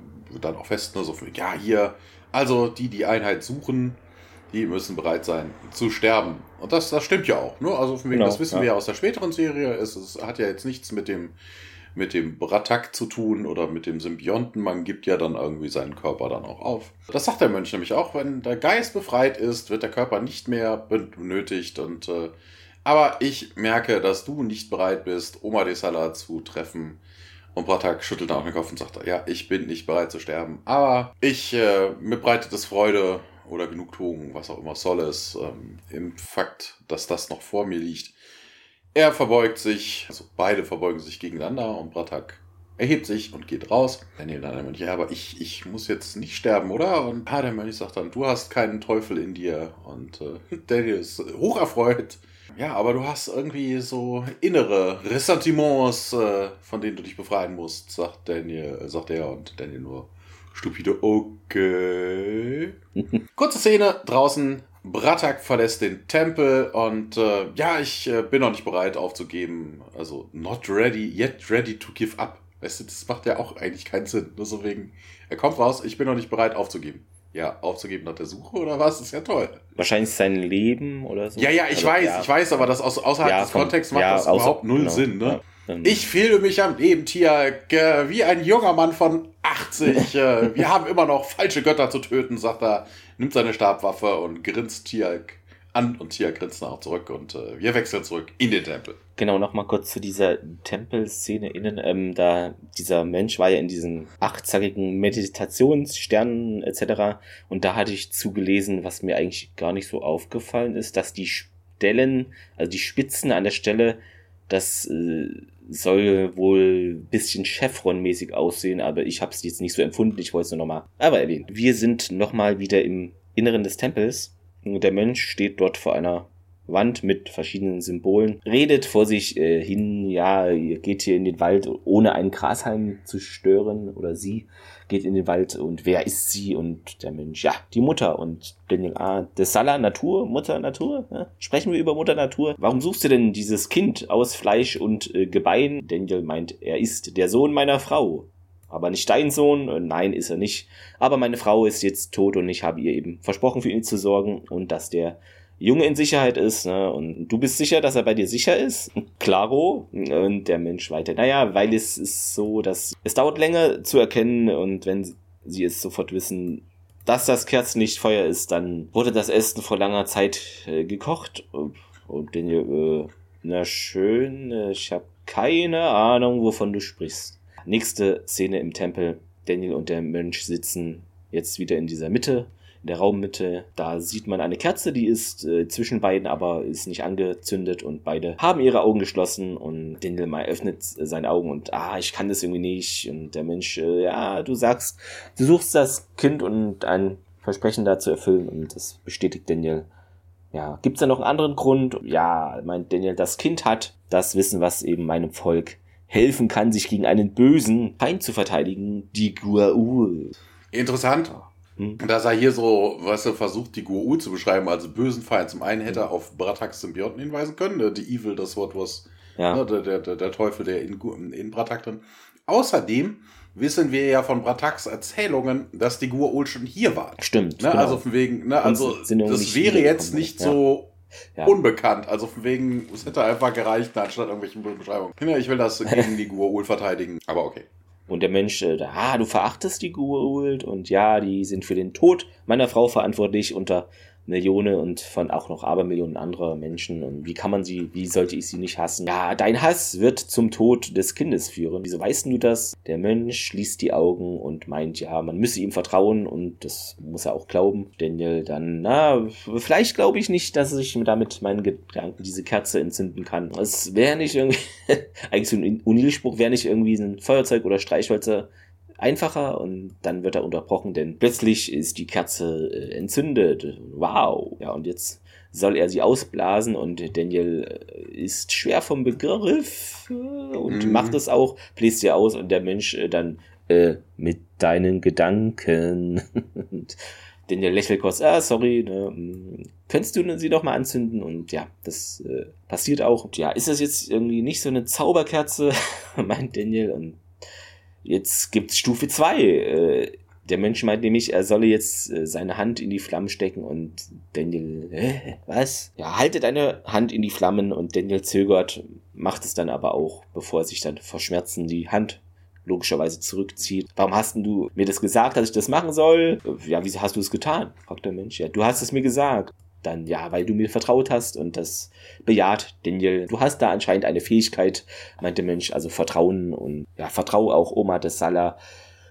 dann auch fest, ne, so, ja, hier, also die, die Einheit suchen, die müssen bereit sein zu sterben. Und das, das stimmt ja auch. Ne? Also von wegen, Genau, das wissen ja. wir ja aus der späteren Serie. Es, es hat ja jetzt nichts mit dem mit dem Bratak zu tun oder mit dem Symbionten. Man gibt ja dann irgendwie seinen Körper dann auch auf. Das sagt der Mönch nämlich auch, wenn der Geist befreit ist, wird der Körper nicht mehr benötigt. Und äh, aber ich merke, dass du nicht bereit bist, Oma de Salah zu treffen. Und Bratak schüttelt dann auch den Kopf und sagt, ja, ich bin nicht bereit zu sterben. Aber ich, äh, mir bereitet es Freude oder Genugtuung, was auch immer soll es, ähm, im Fakt, dass das noch vor mir liegt. Er verbeugt sich, also beide verbeugen sich gegeneinander und Bratak erhebt sich und geht raus. Daniel dann der Mönch, ja, aber ich, ich muss jetzt nicht sterben, oder? Und ah, der Mönch sagt dann, du hast keinen Teufel in dir. Und äh, Daniel ist hocherfreut. Ja, aber du hast irgendwie so innere Ressentiments, äh, von denen du dich befreien musst, sagt Daniel, äh, sagt er und Daniel nur stupide, okay. Kurze Szene draußen. Bratak verlässt den Tempel und äh, ja, ich äh, bin noch nicht bereit aufzugeben. Also not ready, yet ready to give up. Weißt du, das macht ja auch eigentlich keinen Sinn. Nur so wegen, er kommt raus, ich bin noch nicht bereit aufzugeben. Ja, aufzugeben nach der Suche oder was? Ist ja toll. Wahrscheinlich sein Leben oder so. Ja, ja, ich Also, weiß, ja. ich weiß, aber das aus, außerhalb Ja, des Kontexts macht ja, das außer- überhaupt null genau, Sinn, ne? Ähm, Ich fühle mich am Leben, Tiag, äh, wie ein junger Mann von 80. äh, wir haben immer noch falsche Götter zu töten, sagt er, nimmt seine Stabwaffe und grinst Tiag an und Tiag grinst dann auch zurück und äh, wir wechseln zurück in den Tempel. Genau, nochmal kurz zu dieser Tempelszene innen. Ähm, da dieser Mensch war ja in diesen achtzackigen Meditationssternen etc. Und da hatte ich zugelesen, was mir eigentlich gar nicht so aufgefallen ist, dass die Stellen, also die Spitzen an der Stelle, das äh, soll wohl bisschen Chevron-mäßig aussehen, aber ich habe es jetzt nicht so empfunden. Ich wollte es nur nochmal aber erwähnen. Wir sind nochmal wieder im Inneren des Tempels. Und der Mensch steht dort vor einer Wand mit verschiedenen Symbolen, redet vor sich äh, hin, ja, ihr geht hier in den Wald, ohne einen Grashalm zu stören, oder sie geht in den Wald und wer ist sie? Und der Mensch, ja, die Mutter. Und Daniel, ah, de Sala Natur, Mutter Natur? Ja? Sprechen wir über Mutter Natur? Warum suchst du denn dieses Kind aus Fleisch und äh, Gebein? Daniel meint, er ist der Sohn meiner Frau. Aber nicht dein Sohn? Äh, nein, ist er nicht. Aber meine Frau ist jetzt tot und ich habe ihr eben versprochen, für ihn zu sorgen und dass der Junge in Sicherheit ist, ne? Und du bist sicher, dass er bei dir sicher ist? Klaro. Und der Mensch weiter. Naja, weil es ist so, dass es dauert länger zu erkennen und wenn sie es sofort wissen, dass das Kerzen nicht Feuer ist, dann wurde das Essen vor langer Zeit äh, gekocht. Und den, äh, na schön, ich habe keine Ahnung, wovon du sprichst. Nächste Szene im Tempel. Daniel und der Mönch sitzen jetzt wieder in dieser Mitte in der Raummitte. Da sieht man eine Kerze, die ist äh, zwischen beiden, aber ist nicht angezündet und beide haben ihre Augen geschlossen und Dindelmeier öffnet seine Augen und ah, ich kann das irgendwie nicht. Und der Mensch, äh, ja, du sagst, du suchst das Kind und ein Versprechen da zu erfüllen und das bestätigt Daniel. Ja, gibt's da noch einen anderen Grund? Ja, meint Daniel, das Kind hat das Wissen, was eben meinem Volk helfen kann, sich gegen einen bösen Feind zu verteidigen, die Guaul. Interessant. Hm. Dass er hier so, weißt du, versucht, die Guru zu beschreiben als bösen Feind. Zum einen hätte er auf Bratax Symbionten hinweisen können, ne, die Evil, das Wort, was, ja. ne, der, der, der Teufel, der in, in Bratak drin. Außerdem wissen wir ja von Bratax Erzählungen, dass die Gua'ul schon hier waren. Stimmt. Ne? Genau. Also von wegen, ne? also das wäre jetzt nicht ja. so ja. unbekannt. Also von wegen, es hätte einfach gereicht, anstatt irgendwelchen Beschreibungen. Ja, ich will das gegen die Gua'ul verteidigen, aber okay. Und der Mensch, äh, ah, du verachtest die Goa'uld und ja, die sind für den Tod meiner Frau verantwortlich unter Millionen und von auch noch Abermillionen anderer Menschen. Und wie kann man sie, wie sollte ich sie nicht hassen? Ja, dein Hass wird zum Tod des Kindes führen. Wieso weißt du das? Der Mensch schließt die Augen und meint, ja, man müsse ihm vertrauen und das muss er auch glauben. Daniel dann, na, vielleicht glaube ich nicht, dass ich damit meinen Gedanken diese Kerze entzünden kann. Es wäre nicht irgendwie, eigentlich so ein Unilspruch, wäre nicht irgendwie ein Feuerzeug oder Streichhölzer einfacher und dann wird er unterbrochen, denn plötzlich ist die Kerze äh, entzündet. Wow. Ja, und jetzt soll er sie ausblasen und Daniel äh, ist schwer vom Begriff äh, und mhm. macht es auch, bläst sie aus und der Mensch äh, dann äh, mit deinen Gedanken. und Daniel lächelt kurz, ah, sorry, ne, hm, könntest du sie doch mal anzünden? Und ja, das äh, passiert auch. Und ja, ist das jetzt irgendwie nicht so eine Zauberkerze, meint Daniel und Jetzt gibt's Stufe 2. Äh, der Mensch meint nämlich, er solle jetzt äh, seine Hand in die Flammen stecken und Daniel, äh, was? Ja, halte deine Hand in die Flammen und Daniel zögert, macht es dann aber auch, bevor er sich dann vor Schmerzen die Hand logischerweise zurückzieht. Warum hast du mir das gesagt, dass ich das machen soll? Ja, wieso hast du es getan? fragt der Mensch. Ja, du hast es mir gesagt dann ja, weil du mir vertraut hast und das bejaht Daniel. Du hast da anscheinend eine Fähigkeit, meinte Mensch, also Vertrauen und ja, vertraue auch Oma des Salah.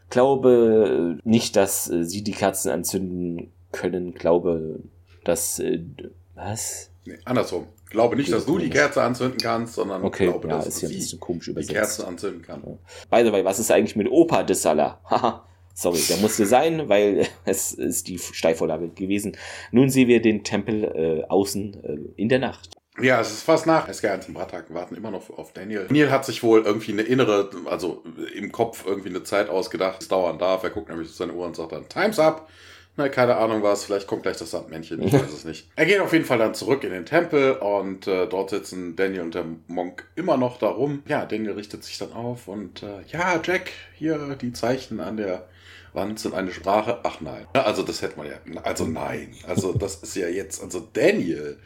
Glaube nicht, dass äh, sie die Kerzen anzünden können. Glaube, dass äh, was? Nee, andersrum. Glaube nicht, dass du die Kerze anzünden kannst, sondern okay, glaube, ja, dass ist ja ein bisschen komisch übersetzt. die Kerze anzünden kann. Ja. By the way, was ist eigentlich mit Opa des Salah? Haha. Sorry, der musste sein, weil es ist die Steilvorlage gewesen. Nun sehen wir den Tempel äh, außen äh, in der Nacht. Ja, es ist fast nach. SG1 und Bratak warten immer noch auf Daniel. Daniel hat sich wohl irgendwie eine innere, also im Kopf irgendwie eine Zeit ausgedacht, es dauern darf. Er guckt nämlich auf seine Uhr und sagt dann, Time's up. Na, keine Ahnung was, vielleicht kommt gleich das Sandmännchen, ich weiß es nicht. Er geht auf jeden Fall dann zurück in den Tempel und äh, dort sitzen Daniel und der Monk immer noch darum. Ja, Daniel richtet sich dann auf und äh, ja, Jack, hier die Zeichen an der Wand sind eine Sprache. Ach nein. Also das hätte man ja. Also nein. Also das ist ja jetzt, also Daniel,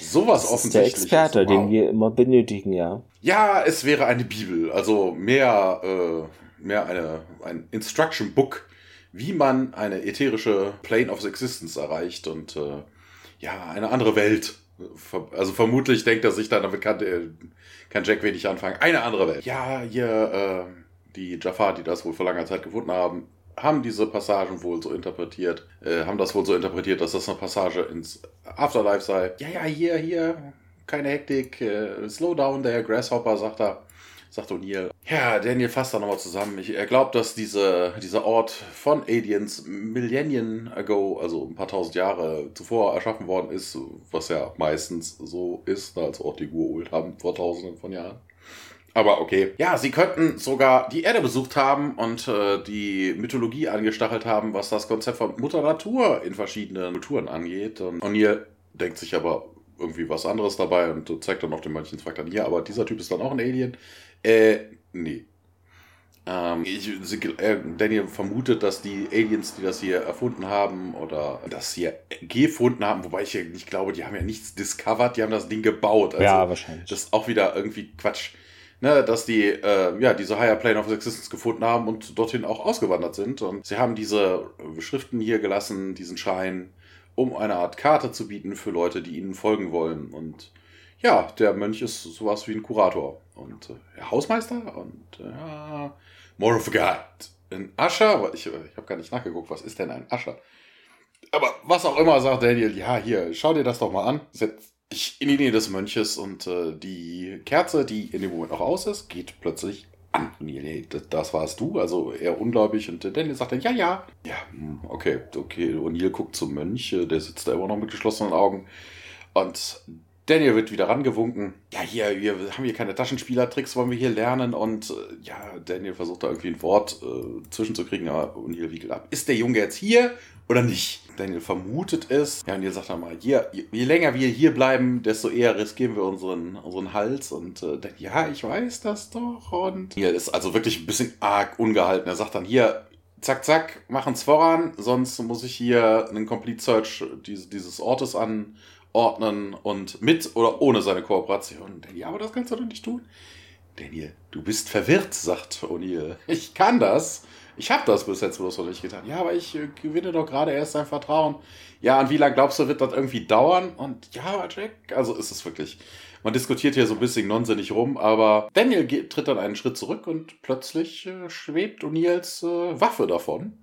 sowas das offensichtlich. Ist der Experte, wow. den wir immer benötigen, ja. Ja, es wäre eine Bibel. Also mehr, äh, mehr eine, ein Instruction Book, wie man eine ätherische Plane of Existence erreicht und äh, ja, eine andere Welt. Also vermutlich denkt er sich dann, damit kann, kann Jack wenig anfangen. Eine andere Welt. Ja, hier, äh, die Jafar, die das wohl vor langer Zeit gefunden haben, haben diese Passagen wohl so interpretiert, äh, haben das wohl so interpretiert, dass das eine Passage ins Afterlife sei. Ja, ja, hier, hier, keine Hektik, äh, slow down, der Grasshopper, sagt er. sagt O'Neill. Ja, Daniel fasst da nochmal zusammen. Ich, er glaubt, dass diese, dieser Ort von Aliens Millennium ago, also ein paar tausend Jahre zuvor erschaffen worden ist, was ja meistens so ist, als Ort die geholt haben vor tausenden von Jahren. Aber okay. Ja, sie könnten sogar die Erde besucht haben und äh, die Mythologie angestachelt haben, was das Konzept von Mutter Natur in verschiedenen Kulturen angeht. Und O'Neill denkt sich aber irgendwie was anderes dabei und zeigt dann noch den manchen fragt dann, ja, aber dieser Typ ist dann auch ein Alien. Äh, nee. Ähm, ich, äh, Daniel vermutet, dass die Aliens, die das hier erfunden haben oder das hier gefunden haben, wobei ich ja nicht glaube, die haben ja nichts discovered, die haben das Ding gebaut. Also, ja, wahrscheinlich. Das ist auch wieder irgendwie Quatsch ne, dass die äh, ja diese Higher Plane of Existence gefunden haben und dorthin auch ausgewandert sind. Und sie haben diese Schriften hier gelassen, diesen Schein, um eine Art Karte zu bieten für Leute, die ihnen folgen wollen. Und ja, der Mönch ist sowas wie ein Kurator und äh, Hausmeister und ja, more of a god. Ein Ascher, ich, ich habe gar nicht nachgeguckt, was ist denn ein Ascher? Aber was auch immer, sagt Daniel, ja, hier, schau dir das doch mal an. Setz ich in die Nähe des Mönches und äh, die Kerze, die in dem Moment noch aus ist, geht plötzlich an. Nee, das, das warst du, also eher ungläubig. Und Daniel sagt dann, ja, ja. Ja, hm, okay, okay. O'Neill guckt zum Mönch, äh, der sitzt da immer noch mit geschlossenen Augen. Und Daniel wird wieder rangewunken. Ja, hier, wir haben hier keine Taschenspielertricks, wollen wir hier lernen. Und äh, ja, Daniel versucht da irgendwie ein Wort äh, zwischenzukriegen, aber O'Neill wiegelt ab. Ist der Junge jetzt hier oder nicht? Daniel vermutet es. Ja, und ihr sagt dann mal, hier, je länger wir hier bleiben, desto eher riskieren wir unseren, unseren Hals. Und äh, dann, ja, ich weiß das doch. Und hier ist also wirklich ein bisschen arg ungehalten. Er sagt dann, hier, zack, zack, machen's voran, sonst muss ich hier einen Complete Search dieses, dieses Ortes anordnen und mit oder ohne seine Kooperation. Daniel, ja, aber das kannst du doch nicht tun. Daniel, du bist verwirrt, sagt O'Neill. Ich kann das. Ich habe das bis jetzt bloß noch nicht getan. Ja, aber ich äh, gewinne doch gerade erst sein Vertrauen. Ja, und wie lange glaubst du, wird das irgendwie dauern? Und ja, Jack, also ist es wirklich. Man diskutiert hier so ein bisschen nonsinnig rum, aber Daniel geht, tritt dann einen Schritt zurück und plötzlich äh, schwebt O'Neills äh, Waffe davon.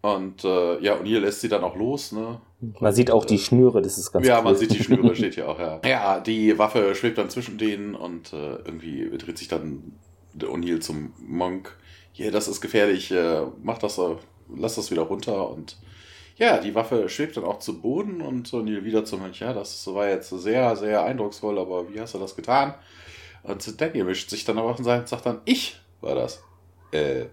Und äh, ja, O'Neill lässt sie dann auch los, ne? Man sieht auch die Schnüre, das ist ganz Ja, cool. man sieht die Schnüre, steht hier auch, ja. Ja, die Waffe schwebt dann zwischen denen und äh, irgendwie dreht sich dann der O'Neill zum Monk hier, das ist gefährlich, äh, mach das, äh, lass das wieder runter und ja, die Waffe schwebt dann auch zu Boden und O'Neill wieder zum Mönch. Ja, das war jetzt sehr, sehr eindrucksvoll, aber wie hast du das getan? Und Daniel mischt sich dann aber und sagt dann, ich war das. Äh,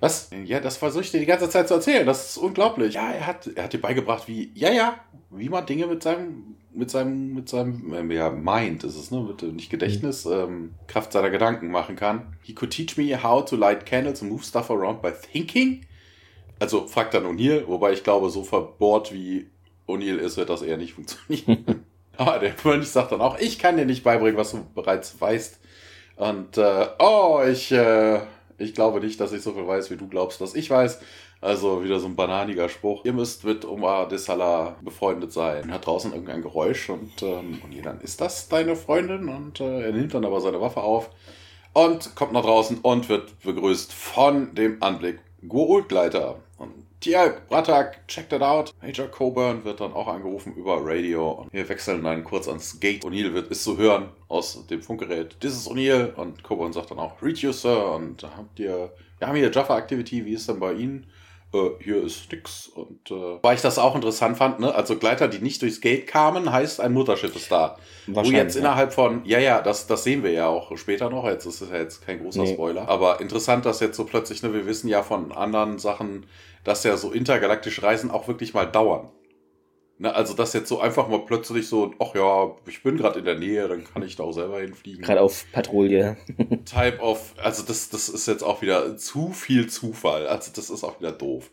was? Ja, das versuche ich dir die ganze Zeit zu erzählen. Das ist unglaublich. Ja, er hat, er hat dir beigebracht, wie, ja, ja, wie man Dinge mit seinem, mit seinem, mit seinem, ähm, ja, Mind ist es, ne, mit, nicht Gedächtnis, mhm. ähm, Kraft seiner Gedanken machen kann. He could teach me how to light candles and move stuff around by thinking. Also fragt dann O'Neill, wobei ich glaube, so verbohrt wie O'Neill ist, wird das eher nicht funktionieren. Aber der Mönch sagt dann auch, ich kann dir nicht beibringen, was du bereits weißt. Und, äh, oh, ich, äh, ich glaube nicht, dass ich so viel weiß, wie du glaubst, dass ich weiß. Also wieder so ein bananiger Spruch. Ihr müsst mit Omar de Salah befreundet sein. Hat draußen irgendein Geräusch und, ähm, und dann ist das deine Freundin? Und äh, er nimmt dann aber seine Waffe auf und kommt nach draußen und wird begrüßt von dem Anblick Goa'uld-Gleiter. Und Tja, Bratak, check that out. Major Coburn wird dann auch angerufen über Radio. Und wir wechseln dann kurz ans Gate. O'Neill wird ist zu hören aus dem Funkgerät. This is O'Neill. Und Coburn sagt dann auch, read you, Sir. Und habt ihr, wir haben hier Jaffa Activity. Wie ist denn bei Ihnen? Äh, hier ist nix. Und äh, weil ich das auch interessant fand, ne? Also Gleiter, die nicht durchs Gate kamen, heißt ein Mutterschiff ist da. Wo jetzt innerhalb von, ja, ja, das, das sehen wir ja auch später noch. Jetzt ist es ja jetzt kein großer nee. Spoiler. Aber interessant, dass jetzt so plötzlich, ne, wir wissen ja von anderen Sachen, dass ja so intergalaktische Reisen auch wirklich mal dauern. Ne, also das jetzt so einfach mal plötzlich so, ach ja, ich bin gerade in der Nähe, dann kann ich da auch selber hinfliegen. Gerade auf Patrouille. Type of, also das, das ist jetzt auch wieder zu viel Zufall. Also das ist auch wieder doof.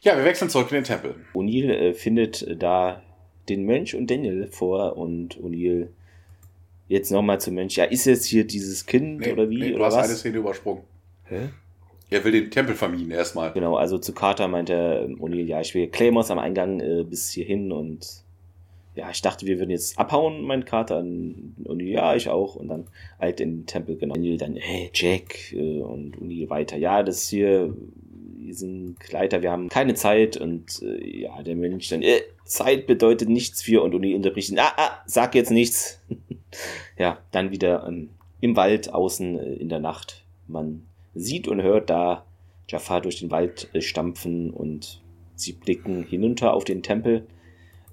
Ja, wir wechseln zurück in den Tempel. O'Neill äh, findet da den Mönch und Daniel vor und O'Neill jetzt nochmal zum Mönch. Ja, ist jetzt hier dieses Kind nee, oder wie? Nee, du oder hast was? eine Szene übersprungen. Hä? Er will den Tempel vermieden erstmal. Genau, also zu Carter meinte O'Neill, ja, ich will Claymores am Eingang äh, bis hierhin und ja, ich dachte, wir würden jetzt abhauen, mein Carter. Und ja, ich auch. Und dann halt in den Tempel, genau. O'Neill dann, hey, Jack äh, und O'Neill weiter. Ja, das ist hier, sind Kleider, wir haben keine Zeit. Und äh, ja, der Mensch dann, äh, Zeit bedeutet nichts für. Und O'Neill unterbricht ihn, ah, ah, sag jetzt nichts. ja, dann wieder ähm, im Wald außen äh, in der Nacht. Man sieht und hört da Jafar durch den Wald äh, stampfen und sie blicken hinunter auf den Tempel.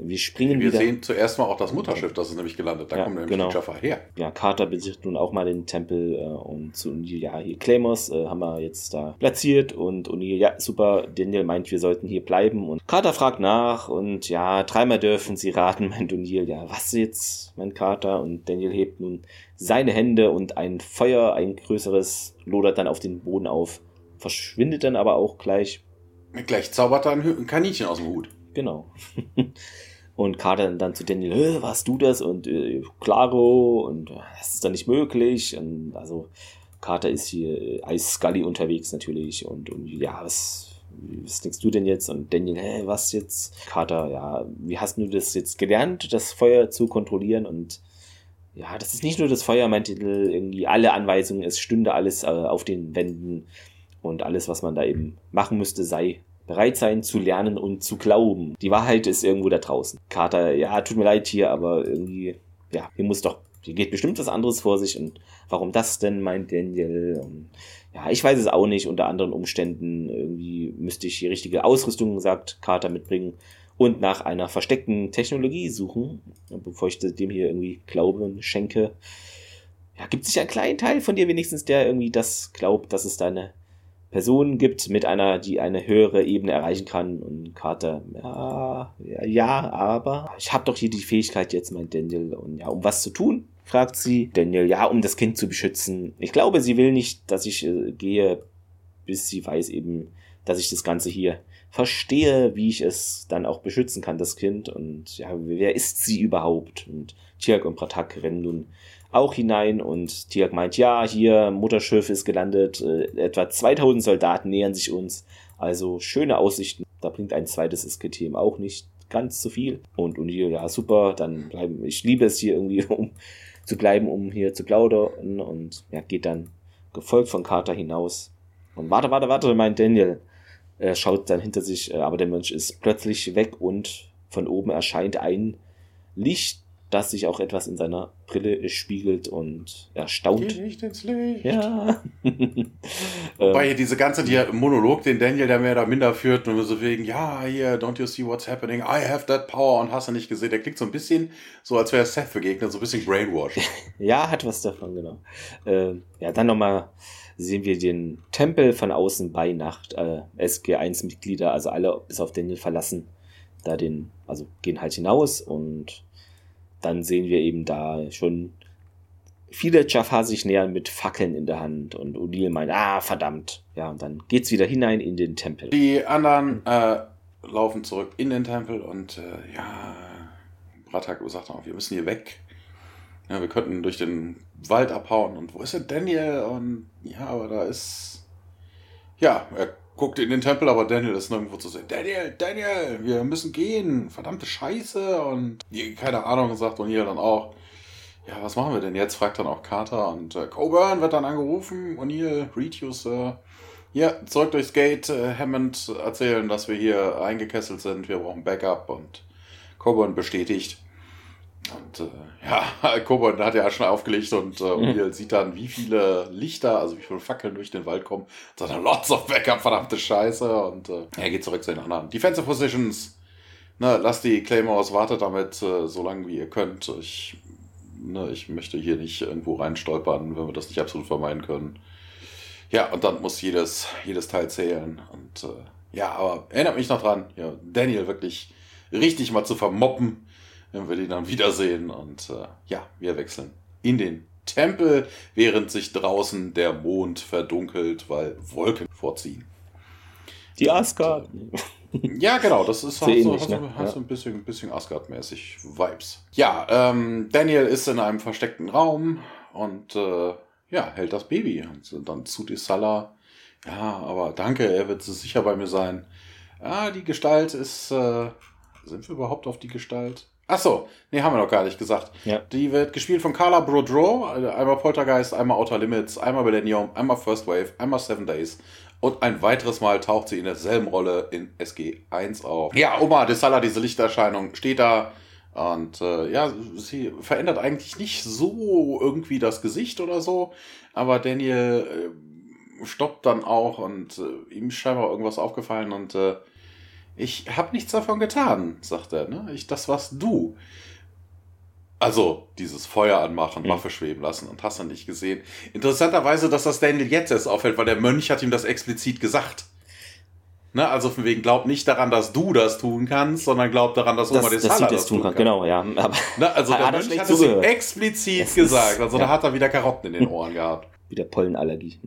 Wir springen Wir wieder. sehen zuerst mal auch das Mutterschiff, das ist nämlich gelandet. Da Ja, kommt nämlich genau. die Jaffa her. Ja, Carter besichtigt nun auch mal den Tempel äh, und zu O'Neill, ja, hier Claymores äh, haben wir jetzt da platziert und O'Neill, ja, super, Daniel meint, wir sollten hier bleiben und Carter fragt nach und ja, dreimal dürfen sie raten, meint O'Neill, ja, was jetzt, meint Carter und Daniel hebt nun seine Hände und ein Feuer, ein größeres, lodert dann auf den Boden auf, verschwindet dann aber auch gleich Gleich zaubert er ein Kaninchen aus dem Hut. Genau. Und Carter dann zu Daniel, "Hä, warst du das? Und äh, Claro, und äh, das ist doch nicht möglich. Und also Carter ist hier äh, als Scully unterwegs natürlich. Und, und ja, was, was denkst du denn jetzt? Und Daniel, hä, was jetzt? Carter, ja, wie hast du das jetzt gelernt, das Feuer zu kontrollieren? Und ja, das ist nicht nur das Feuer, meinte Diddle, irgendwie alle Anweisungen, es stünde alles äh, auf den Wänden. Und alles, was man da eben machen müsste, sei bereit sein zu lernen und zu glauben. Die Wahrheit ist irgendwo da draußen. Carter, ja, tut mir leid hier, aber irgendwie, ja, hier muss doch, hier geht bestimmt was anderes vor sich und warum das denn, meint Daniel. Und, ja, ich weiß es auch nicht. Unter anderen Umständen irgendwie müsste ich die richtige Ausrüstung, sagt Carter, mitbringen und nach einer versteckten Technologie suchen, bevor ich dem hier irgendwie Glauben schenke. Ja, gibt sich ein kleinen Teil von dir wenigstens, der irgendwie das glaubt, dass es da eine Person gibt mit einer, die eine höhere Ebene erreichen kann. Und Carter, ja, ja, aber ich habe doch hier die Fähigkeit jetzt, meint Daniel. Und ja, um was zu tun? fragt sie. Daniel, ja, um das Kind zu beschützen. Ich glaube, sie will nicht, dass ich äh, gehe, bis sie weiß eben, dass ich das Ganze hier verstehe, wie ich es dann auch beschützen kann, das Kind. Und ja, wer ist sie überhaupt? Und Tiak und Pratak rennen nun auch hinein und Tiak meint, ja, hier, Mutterschiff ist gelandet, äh, etwa 2000 Soldaten nähern sich uns, also schöne Aussichten. Da bringt ein zweites Esketem auch nicht ganz so viel. Und O'Neill, ja, super, dann bleiben, ich liebe es hier irgendwie, um zu bleiben, um hier zu plaudern und ja, geht dann gefolgt von Carter hinaus. Und warte, warte, warte, meint Daniel. Er schaut dann hinter sich, äh, aber der Mensch ist plötzlich weg und von oben erscheint ein Licht, das sich auch etwas in seiner Brille spiegelt und erstaunt. Geh nicht ins Licht. Ja. Wobei hier diese ganze die Monolog, den Daniel da mehr oder minder führt, nur so wegen, ja, hier, don't you see what's happening? I have that power und hast du nicht gesehen. Der klingt so ein bisschen so, als wäre Seth begegnet, so ein bisschen brainwashed. ja, hat was davon, genau. Ähm, ja, dann nochmal sehen wir den Tempel von außen bei Nacht. Äh, SG1-Mitglieder, also alle bis auf Daniel verlassen, da den, also gehen halt hinaus und dann sehen wir eben da schon viele Jafar sich nähern mit Fackeln in der Hand und O'Neill meint, ah, verdammt. Ja, und dann geht's wieder hinein in den Tempel. Die anderen äh, laufen zurück in den Tempel und äh, ja, Bratak sagt auch, wir müssen hier weg. Ja, wir könnten durch den Wald abhauen und wo ist denn Daniel? Und ja, aber da ist. Ja, er guckt in den Tempel, aber Daniel ist nirgendwo zu sehen. Daniel, Daniel, wir müssen gehen. Verdammte Scheiße. Und keine Ahnung, sagt O'Neill dann auch. Ja, was machen wir denn jetzt? fragt dann auch Carter und äh, Coburn wird dann angerufen. O'Neill, Retus, äh, ja, zurück durchs Gate. Äh, Hammond erzählen, dass wir hier eingekesselt sind. Wir brauchen Backup und Coburn bestätigt. Und äh, ja, Coburn hat ja schon aufgelegt und äh, O'Neill sieht dann, wie viele Lichter, also wie viele Fackeln durch den Wald kommen. Sagt, lots of Backup, verdammte Scheiße. Und äh, er geht zurück zu den anderen. Defensive Positions. Ne, lasst die Claymores, wartet damit äh, so lange wie ihr könnt. Ich, ne, ich möchte hier nicht irgendwo reinstolpern, wenn wir das nicht absolut vermeiden können. Ja, und dann muss jedes, jedes Teil zählen. Und äh, ja, aber erinnert mich noch dran, ja, Daniel wirklich richtig mal zu vermoppen, wenn wir den dann wiedersehen. Und äh, ja, wir wechseln in den Tempel, während sich draußen der Mond verdunkelt, weil Wolken vorziehen. Die Asgard. Ja, genau, das ist Sehr hast, ähnlich, hast, ne? hast Ja. ein bisschen, ein bisschen Asgard-mäßig Vibes. Ja, ähm, Daniel ist in einem versteckten Raum und äh, ja, hält das Baby. Und dann zu die Salah. Ja, aber danke, er wird so sicher bei mir sein. Ja, die Gestalt ist. Äh, sind wir überhaupt auf die Gestalt? Ach so, nee, haben wir noch gar nicht gesagt. Ja. Die wird gespielt von Carla Brodro, also einmal Poltergeist, einmal Outer Limits, einmal Millennium, einmal First Wave, einmal Seven Days und ein weiteres Mal taucht sie in derselben Rolle in SG1 auf. Ja, Oma de Sala, diese Lichterscheinung, steht da Und äh, ja, sie verändert eigentlich nicht so irgendwie das Gesicht oder so, aber Daniel äh, stoppt dann auch und äh, ihm ist scheinbar irgendwas aufgefallen und äh, ich habe nichts davon getan, sagt er. Ne? Ich, das warst du. Also dieses Feuer anmachen, Mhm. Waffe schweben lassen und hast du nicht gesehen. Interessanterweise, dass das Daniel jetzt erst auffällt, weil der Mönch hat ihm das explizit gesagt. Ne, also von wegen, glaub nicht daran, dass du das tun kannst, sondern glaub daran, dass Oma Das, das es tun kann, genau, ja. Aber Ne, also der er Mönch hat es ihm explizit ist- gesagt. Also da ja. hat er wieder Karotten in den Ohren gehabt. wieder Pollenallergie.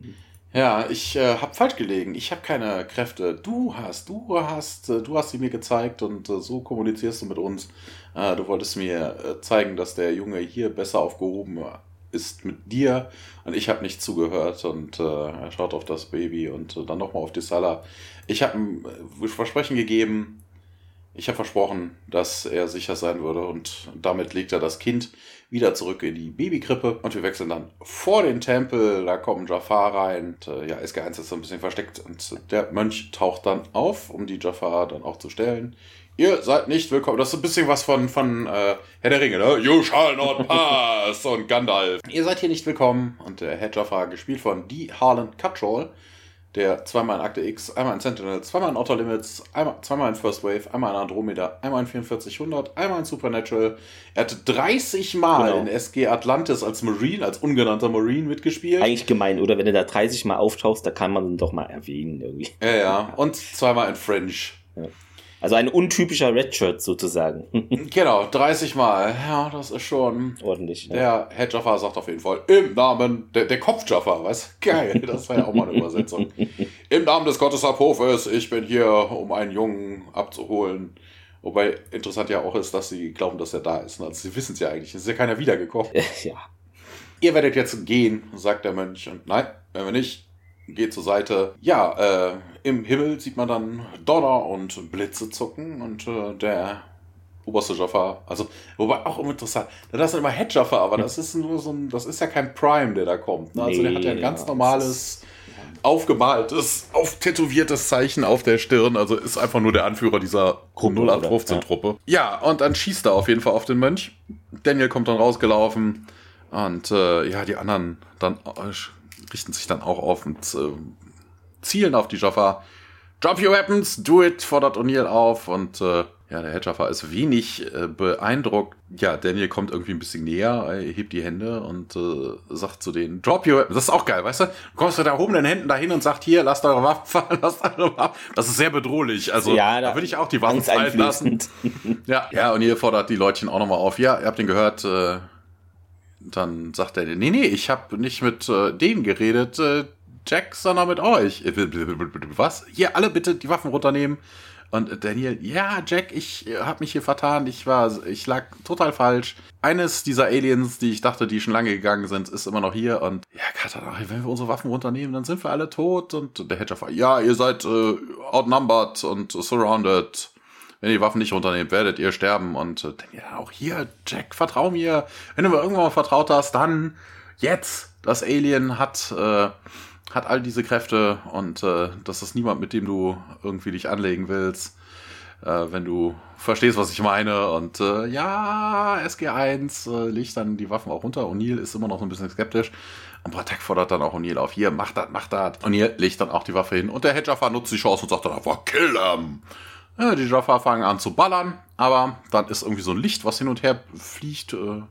Ja, ich äh, habe falsch gelegen. Ich habe keine Kräfte. Du hast, du hast, äh, du hast sie mir gezeigt und äh, so kommunizierst du mit uns. Äh, du wolltest mir äh, zeigen, dass der Junge hier besser aufgehoben ist mit dir und ich habe nicht zugehört und äh, er schaut auf das Baby und dann nochmal auf die Sala. Ich habe äh, Versprechen gegeben. Ich habe versprochen, dass er sicher sein würde und damit legt er das Kind wieder zurück in die Babykrippe und wir wechseln dann vor den Tempel. Da kommt Jafar rein. Und, äh, ja, SG1 ist so ein bisschen versteckt und der Mönch taucht dann auf, um die Jafar dann auch zu stellen. Ihr seid nicht willkommen. Das ist ein bisschen was von, von äh, Herr der Ringe, ne? You shall not pass und Gandalf. Ihr seid hier nicht willkommen. Und der Herr Jafar, gespielt von Dee Harlan Cuttrall, der zweimal in Akte X, einmal in Sentinel, zweimal in Outer Limits, einmal, zweimal in First Wave, einmal in Andromeda, einmal in 4400, einmal in Supernatural. Er hat 30 Mal Genau. in SG Atlantis als Marine, als ungenannter Marine mitgespielt. Eigentlich gemein, oder? Wenn du da 30 Mal auftauchst, da kann man ihn doch mal erwähnen irgendwie. ja, ja. Und zweimal in Fringe. Also ein untypischer Redshirt sozusagen. Genau, 30 Mal. Ja, das ist schon. Ordentlich. Ja. Der Head Jaffa sagt auf jeden Fall, im Namen, der, der Kopf Jaffa, was? Geil, das war ja auch mal eine Übersetzung. Im Namen des Gottes Abhofes, ich bin hier, um einen Jungen abzuholen. Wobei interessant ja auch ist, dass sie glauben, dass er da ist. Also sie wissen es ja eigentlich, es ist ja keiner wiedergekommen. ja. Ihr werdet jetzt gehen, sagt der Mönch. Und nein, wenn wir nicht, geht zur Seite. Ja, äh, im Himmel sieht man dann Donner und Blitze zucken und äh, der oberste Jaffa, also, wobei auch immer interessant, das ist immer Head Jaffa, aber das ist nur so ein, das ist ja kein Prime, der da kommt. Ne? Also der Nee, hat ja ein ja, ganz das normales, aufgemaltes, auftätowiertes Zeichen auf der Stirn, also ist einfach nur der Anführer dieser Gruppe, oder? 0815-Truppe. Ja, und dann schießt er auf jeden Fall auf den Mönch. Daniel kommt dann rausgelaufen und äh, ja, die anderen dann äh, richten sich dann auch auf und äh, zielen auf die Jaffa. Drop your weapons, do it, fordert O'Neill auf und äh, ja, der Head Jaffa ist wenig äh, beeindruckt. Ja, Daniel kommt irgendwie ein bisschen näher, er hebt die Hände und äh, sagt zu denen, drop your weapons. Das ist auch geil, weißt du? Du kommst mit erhobenen Händen dahin und sagt, hier, lasst eure Waffen fallen, lasst eure Waffen. Das ist sehr bedrohlich. Also ja, da würde ich auch die Waffen fallen lassen. Ja, ja, und ihr fordert die Leutchen auch nochmal auf. Ja, ihr habt den gehört. Äh, dann sagt er, nee, nee, ich habe nicht mit äh, denen geredet, äh, Jack, sondern mit euch. Äh, Was? Hier, alle bitte die Waffen runternehmen. Und Daniel, ja, Jack, ich äh, habe mich hier vertan. Ich war, ich lag total falsch. Eines dieser Aliens, die ich dachte, die schon lange gegangen sind, ist immer noch hier. Und ja, Carter, wenn wir unsere Waffen runternehmen, dann sind wir alle tot. Und der Hedgehog, ja, ihr seid äh, outnumbered und surrounded. Wenn ihr die Waffen nicht runternehmt, werdet ihr sterben. Und äh, ja, auch hier, Jack, vertrau mir. Wenn du mir irgendwann mal vertraut hast, dann jetzt. Das Alien hat, äh, hat all diese Kräfte und äh, das ist niemand, mit dem du irgendwie dich anlegen willst. Äh, wenn du verstehst, was ich meine. Und äh, ja, SG1 äh, legt dann die Waffen auch runter. O'Neill ist immer noch so ein bisschen skeptisch. Und Bratek fordert dann auch O'Neill auf. Hier, mach das, mach das. O'Neill legt dann auch die Waffe hin. Und der Hedgehog nutzt die Chance und sagt dann einfach, kill them. Ja, die Jaffa fangen an zu ballern, aber dann ist irgendwie so ein Licht, was hin und her fliegt, äh,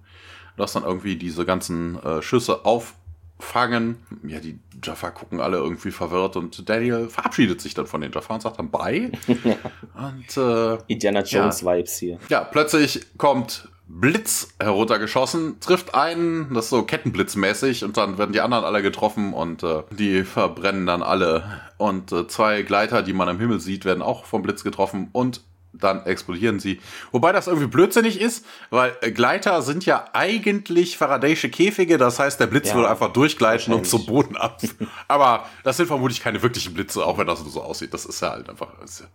das dann irgendwie diese ganzen äh, Schüsse auffangen. Ja, die Jaffa gucken alle irgendwie verwirrt und Daniel verabschiedet sich dann von den Jaffa und sagt dann Bye. und äh, Indiana Jones Vibes hier. ja, plötzlich kommt Blitz heruntergeschossen, trifft einen, das ist so Kettenblitzmäßig und dann werden die anderen alle getroffen und äh, die verbrennen dann alle. Und äh, zwei Gleiter, die man am Himmel sieht, werden auch vom Blitz getroffen und dann explodieren sie. Wobei das irgendwie blödsinnig ist, weil Gleiter sind ja eigentlich Faraday'sche Käfige, das heißt, der Blitz Ja, würde einfach durchgleiten und zum Boden ab. Aber das sind vermutlich keine wirklichen Blitze, auch wenn das so aussieht. Das ist ja halt einfach. Ja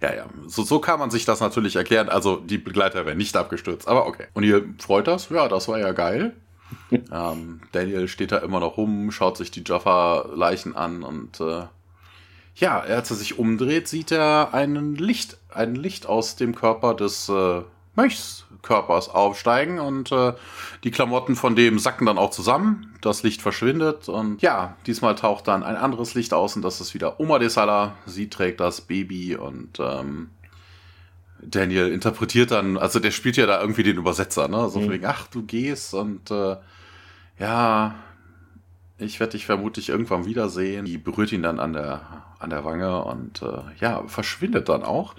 ja, ja, so, so kann man sich das natürlich erklären. Also die Begleiter werden nicht abgestürzt, aber okay. Und ihr freut das? Ja, das war ja geil. ähm, Daniel steht da immer noch rum, schaut sich die Jaffa-Leichen an und äh, ja, als er sich umdreht, sieht er einen Licht, ein Licht aus dem Körper des äh, Mönchs Körpers aufsteigen und äh, die Klamotten von dem sacken dann auch zusammen. Das Licht verschwindet und ja, diesmal taucht dann ein anderes Licht aus und das ist wieder Oma de Sala. Sie trägt das Baby und ähm, Daniel interpretiert dann, also der spielt ja da irgendwie den Übersetzer, ne? So mhm. wegen, ach, du gehst und äh, ja, ich werde dich vermutlich irgendwann wiedersehen. Die berührt ihn dann an der, an der Wange und äh, ja, verschwindet dann auch.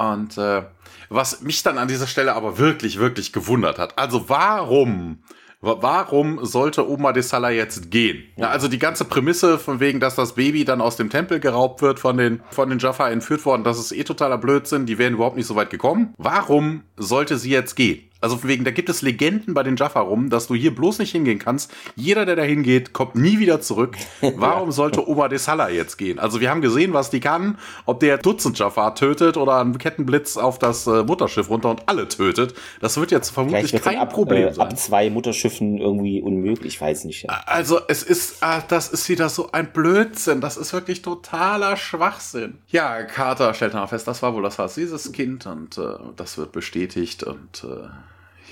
Und äh, was mich dann an dieser Stelle aber wirklich, wirklich gewundert hat, also warum Warum sollte Oma de Salah jetzt gehen? Ja, also die ganze Prämisse von wegen, dass das Baby dann aus dem Tempel geraubt wird, von den, von den Jaffa entführt worden, das ist eh totaler Blödsinn, die wären überhaupt nicht so weit gekommen. Warum sollte sie jetzt gehen? Also wegen, da gibt es Legenden bei den Jaffa rum, dass du hier bloß nicht hingehen kannst. Jeder, der da hingeht, kommt nie wieder zurück. Warum sollte Oma de Salah jetzt gehen? Also wir haben gesehen, was die kann. Ob der Dutzend Jaffa tötet oder einen Kettenblitz auf das äh, Mutterschiff runter und alle tötet. Das wird jetzt vermutlich kein ab, Problem äh, sein. Ab zwei Mutterschiffen irgendwie unmöglich, ich weiß nicht. Ja. Also es ist, ah, das ist wieder so ein Blödsinn. Das ist wirklich totaler Schwachsinn. Ja, Carter stellt dann fest, das war wohl das Haus dieses Kind und äh, das wird bestätigt und äh,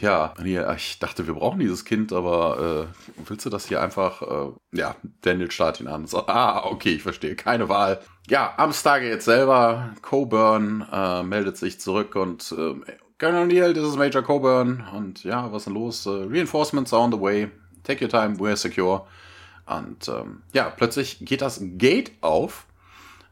ja, ich dachte, wir brauchen dieses Kind, aber äh, willst du das hier einfach? Äh, ja, Daniel starrt ihn an. So, ah, okay, ich verstehe, keine Wahl. Ja, am Stargate selber, Coburn äh, meldet sich zurück und äh, Colonel Neil, this is Major Coburn. Und ja, was ist denn los? Uh, reinforcements are on the way. Take your time, we're secure. Und ähm, ja, plötzlich geht das Gate auf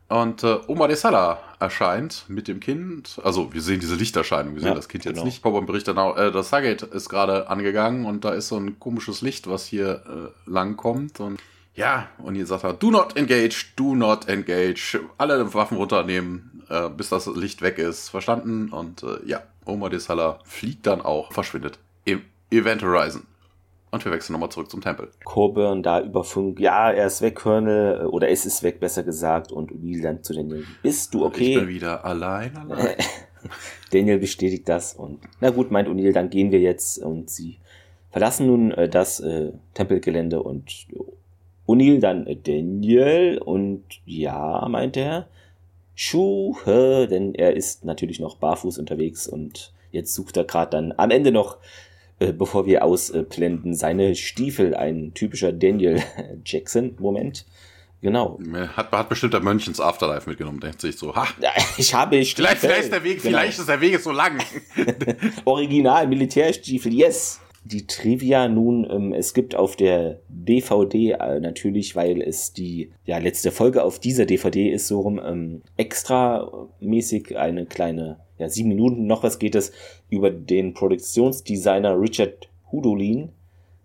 und äh, Oma de Sala erscheint mit dem Kind. Also wir sehen diese Lichterscheinung, wir sehen ja, das Kind jetzt genau. nicht. Cobham berichtet, äh, das Stargate ist gerade angegangen und da ist so ein komisches Licht, was hier äh, lang kommt. Und ja, und hier sagt er, do not engage, do not engage. Alle Waffen runternehmen, äh, bis das Licht weg ist. Verstanden? Und äh, ja, Oma de Sala fliegt dann auch, verschwindet im Event Horizon. Und wir wechseln nochmal zurück zum Tempel. Coburn da über Funk, ja, er ist weg, Colonel, äh, oder es ist weg, besser gesagt. Und O'Neill dann zu Daniel, bist du okay? Ich bin wieder allein, allein. Daniel bestätigt das und, na gut, meint O'Neill, dann gehen wir jetzt. Und sie verlassen nun äh, das äh, Tempelgelände und O'Neill dann äh, Daniel und ja, meint er, Schuhe, denn er ist natürlich noch barfuß unterwegs und jetzt sucht er gerade dann am Ende noch äh, bevor wir ausblenden, seine Stiefel, ein typischer Daniel Jackson-Moment. Genau. Hat, hat bestimmt der Mönch ins Afterlife mitgenommen, denkt sich so, ha. Ich habe Stiefel. Vielleicht, vielleicht, ist der Weg, genau. vielleicht ist der Weg so lang. Original Militärstiefel, yes. Die Trivia nun, ähm, es gibt auf der DVD äh, natürlich, weil es die ja, letzte Folge auf dieser DVD ist, so rum, ähm, extra mäßig eine kleine ja, sieben Minuten noch was geht es über den Produktionsdesigner Richard Hudolin,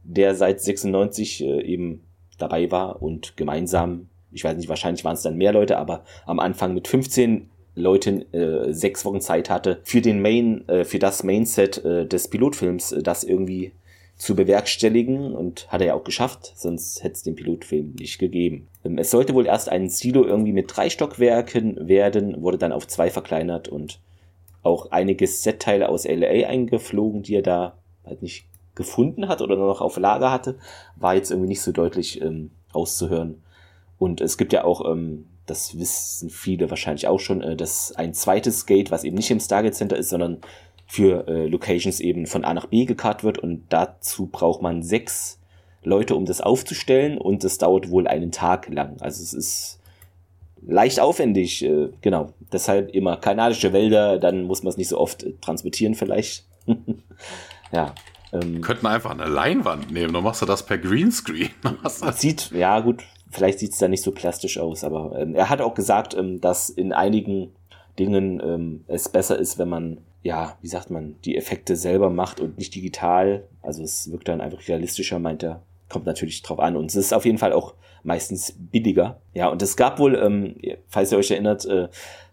der seit 96 äh, eben dabei war und gemeinsam, ich weiß nicht, wahrscheinlich waren es dann mehr Leute, aber am Anfang mit 15 Leuten äh, sechs Wochen Zeit hatte für den Main, äh, für das Mainset äh, des Pilotfilms, äh, das irgendwie zu bewerkstelligen und hat er ja auch geschafft, sonst hätte es den Pilotfilm nicht gegeben. Ähm, es sollte wohl erst ein Silo irgendwie mit drei Stockwerken werden, wurde dann auf zwei verkleinert und auch einige Set-Teile aus LA eingeflogen, die er da halt nicht gefunden hat oder nur noch auf Lager hatte, war jetzt irgendwie nicht so deutlich ähm, auszuhören. Und es gibt ja auch, ähm, das wissen viele wahrscheinlich auch schon, äh, dass ein zweites Gate, was eben nicht im Stargate Center ist, sondern für äh, Locations eben von A nach B gekarrt wird und dazu braucht man sechs Leute, um das aufzustellen und das dauert wohl einen Tag lang. Also es ist leicht aufwendig, äh, genau. Deshalb immer kanadische Wälder, dann muss man es nicht so oft äh, transportieren vielleicht. ja. Ähm, Könnten einfach eine Leinwand nehmen, dann machst du das per Greenscreen. sieht, ja gut, vielleicht sieht es da nicht so plastisch aus, aber ähm, er hat auch gesagt, ähm, dass in einigen Dingen ähm, es besser ist, wenn man, ja, wie sagt man, die Effekte selber macht und nicht digital. Also es wirkt dann einfach realistischer, meint er. Kommt natürlich drauf an. Und es ist auf jeden Fall auch meistens billiger. Ja, und es gab wohl, ähm, falls ihr euch erinnert, äh,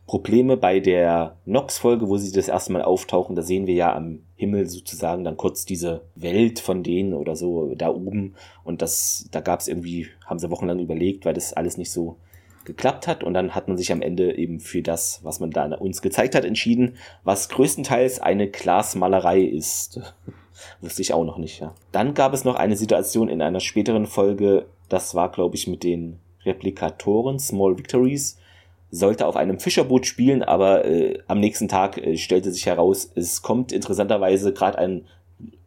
Probleme bei der Nox-Folge, wo sie das erste Mal auftauchen. Da sehen wir ja am Himmel sozusagen dann kurz diese Welt von denen oder so da oben. Und das, da gab es irgendwie, haben sie wochenlang überlegt, weil das alles nicht so geklappt hat. Und dann hat man sich am Ende eben für das, was man da uns gezeigt hat, entschieden, was größtenteils eine Glasmalerei ist. Wusste ich auch noch nicht, ja. Dann gab es noch eine Situation in einer späteren Folge, das war, glaube ich, mit den Replikatoren, Small Victories, sollte auf einem Fischerboot spielen, aber äh, am nächsten Tag äh, stellte sich heraus, es kommt interessanterweise gerade ein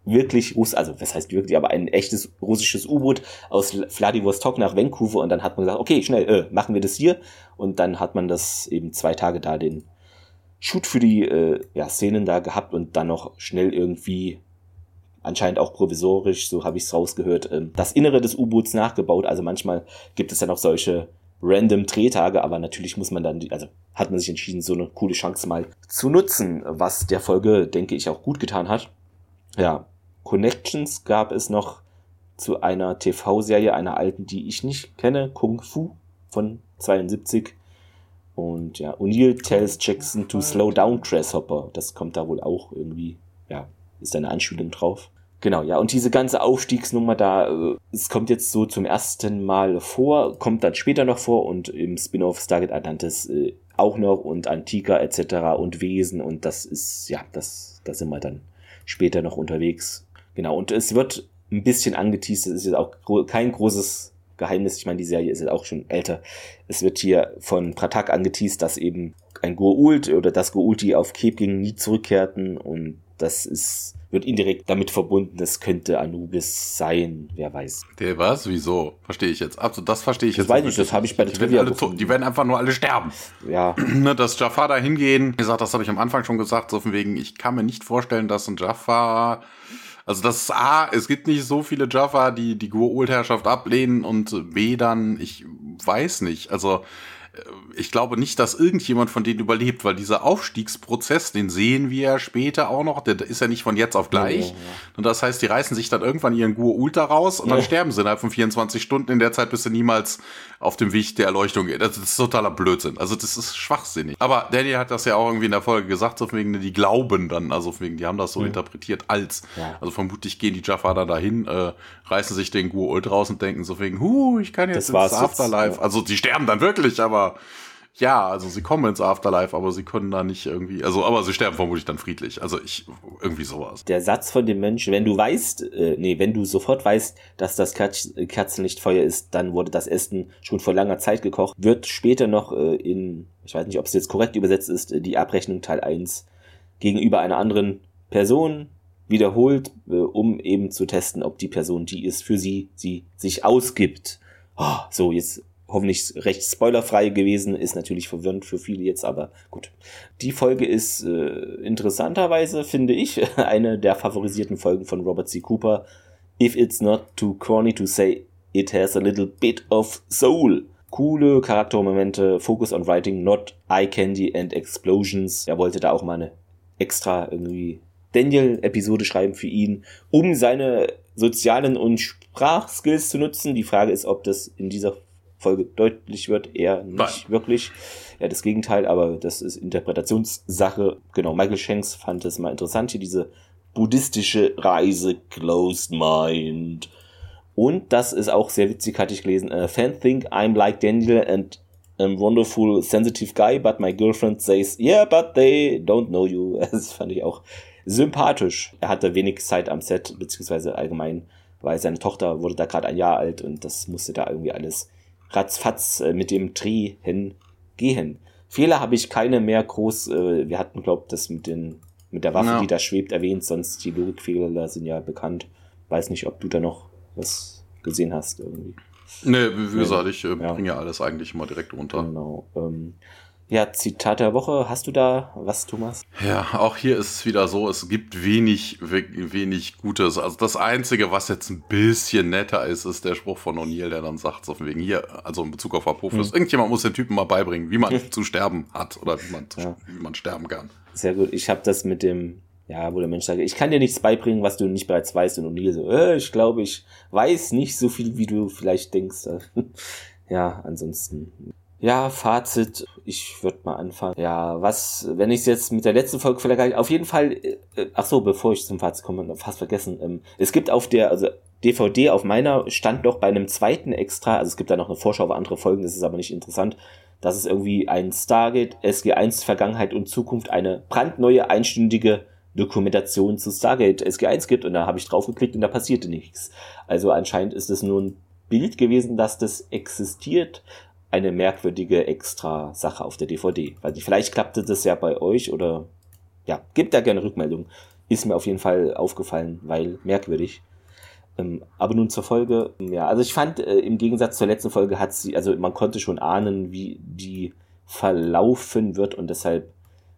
wirklich Russ, also was heißt wirklich, aber ein echtes russisches U-Boot aus Vladivostok nach Vancouver und dann hat man gesagt, okay, schnell, äh, machen wir das hier und dann hat man das eben zwei Tage da den Shoot für die äh, ja, Szenen da gehabt und dann noch schnell irgendwie anscheinend auch provisorisch, so habe ich es rausgehört, ähm, das Innere des U-Boots nachgebaut. Also manchmal gibt es ja noch solche random Drehtage, aber natürlich muss man dann, also hat man sich entschieden, so eine coole Chance mal zu nutzen, was der Folge, denke ich, auch gut getan hat. Ja, Connections gab es noch zu einer TV-Serie, einer alten, die ich nicht kenne, Kung Fu von 72. Und ja, O'Neill tells Jackson to slow down Grasshopper. Das kommt da wohl auch irgendwie, ja, ist eine Anspielung drauf. Genau, ja, und diese ganze Aufstiegsnummer da, äh, es kommt jetzt so zum ersten Mal vor, kommt dann später noch vor und im Spin-off Stargate Atlantis äh, auch noch und Antika etc. und Wesen und das ist, ja, das, da sind wir dann später noch unterwegs. Genau, und es wird ein bisschen angeteased, es ist jetzt auch kein großes Geheimnis, ich meine, die Serie ist jetzt auch schon älter. Es wird hier von Pratak angeteased, dass eben ein Goa'uld oder das Goa'uld, die auf Kepling nie zurückkehrten und das ist, wird indirekt damit verbunden, das könnte Anubis sein, wer weiß. Der was? Wieso? Verstehe ich jetzt. Also das verstehe ich das jetzt. Weiß ich, das habe ich bei der die Trivia werden, alle, die werden einfach nur alle sterben. Ja. Ne, dass Jafar da hingehen, wie gesagt, das habe ich am Anfang schon gesagt, so von wegen, ich kann mir nicht vorstellen, dass ein Jafar also das ist A, es gibt nicht so viele Jaffa, die die Goa'uld-Herrschaft ablehnen und B dann, ich weiß nicht. Also ich glaube nicht, dass irgendjemand von denen überlebt, weil dieser Aufstiegsprozess, den sehen wir ja später auch noch, der ist ja nicht von jetzt auf gleich. Ja, ja. Und das heißt, die reißen sich dann irgendwann ihren Gur Ultra raus und dann sterben sie innerhalb von 24 Stunden. In der Zeit bist du niemals auf dem Weg der Erleuchtung. Das ist totaler Blödsinn. Also das ist schwachsinnig. Aber Danny hat das ja auch irgendwie in der Folge gesagt, so wegen die glauben dann, also wegen, die haben das so interpretiert als. Also vermutlich gehen die Jaffa da dahin, äh, reißen sich den Gur Ult raus und denken so wegen, huh, ich kann jetzt das ins Afterlife. Jetzt, Also die sterben dann wirklich, aber ja, also sie kommen ins Afterlife, aber sie können da nicht irgendwie, also aber sie sterben vermutlich dann friedlich. Also ich irgendwie sowas. Der Satz von dem Menschen, wenn du weißt, äh, nee, wenn du sofort weißt, dass das Kerz Kerzenlichtfeuer ist, dann wurde das Essen schon vor langer Zeit gekocht, wird später noch äh, in, ich weiß nicht, ob es jetzt korrekt übersetzt ist, die Abrechnung Teil 1 gegenüber einer anderen Person wiederholt, äh, um eben zu testen, ob die Person, die ist, für sie, sie sich ausgibt. Oh, so, jetzt hoffentlich recht spoilerfrei gewesen, ist natürlich verwirrend für viele jetzt, aber gut. Die Folge ist äh, interessanterweise, finde ich, eine der favorisierten Folgen von Robert C. Cooper. If it's not too corny to say, it has a little bit of soul. Coole Charaktermomente, Focus on Writing, not eye candy and explosions. Er wollte da auch mal eine extra irgendwie Daniel-Episode schreiben für ihn, um seine sozialen und Sprachskills zu nutzen. Die Frage ist, ob das in dieser Folge deutlich wird, eher nicht Nein. wirklich. Ja, das Gegenteil, aber das ist Interpretationssache. Genau, Michael Shanks fand es mal interessant, hier diese buddhistische Reise, Closed Mind. Und das ist auch sehr witzig, hatte ich gelesen. Uh, Fans think I'm like Daniel and a wonderful, sensitive guy, but my girlfriend says, yeah, but they don't know you. Das fand ich auch sympathisch. Er hatte wenig Zeit am Set, beziehungsweise allgemein, weil seine Tochter wurde da gerade ein Jahr alt und das musste da irgendwie alles ratzfatz äh, mit dem Drehen gehen. Fehler habe ich keine mehr groß. Äh, wir hatten, glaube das mit den mit der Waffe, ja. die da schwebt, erwähnt. Sonst die Logikfehler sind ja bekannt. Weiß nicht, ob du da noch was gesehen hast irgendwie. Nee, wie gesagt, ich äh, ja. bringe ja alles eigentlich immer direkt runter. Genau. Ähm, ja, Zitat der Woche. Hast du da was, Thomas? Ja, auch hier ist es wieder so, es gibt wenig, wenig Gutes. Also das Einzige, was jetzt ein bisschen netter ist, ist der Spruch von O'Neill, der dann sagt, so von wegen hier, also in Bezug auf Apophis, hm. irgendjemand muss den Typen mal beibringen, wie man zu sterben hat oder wie man, ja. wie man sterben kann. Sehr gut. Ich habe das mit dem, ja, wo der Mensch sagt, ich kann dir nichts beibringen, was du nicht bereits weißt. Und O'Neill so, äh, ich glaube, ich weiß nicht so viel, wie du vielleicht denkst. ja, ansonsten ja, Fazit, ich würde mal anfangen. Ja, was, wenn ich es jetzt mit der letzten Folge vergleiche, auf jeden Fall, äh, ach so, bevor ich zum Fazit komme, fast vergessen. Ähm, es gibt auf der, also DVD auf meiner stand doch bei einem zweiten extra, also es gibt da noch eine Vorschau auf andere Folgen, das ist aber nicht interessant, dass es irgendwie ein Stargate SG1 Vergangenheit und Zukunft eine brandneue einstündige Dokumentation zu Stargate SG1 gibt und da habe ich draufgeklickt und da passierte nichts. Also anscheinend ist es nur ein Bild gewesen, dass das existiert, eine merkwürdige extra Sache auf der DVD. Weil vielleicht klappte das ja bei euch oder ja, gebt da gerne Rückmeldung. Ist mir auf jeden Fall aufgefallen, weil merkwürdig. Ähm, aber nun zur Folge. Ja, also ich fand, äh, im Gegensatz zur letzten Folge hat sie, also man konnte schon ahnen, wie die verlaufen wird und deshalb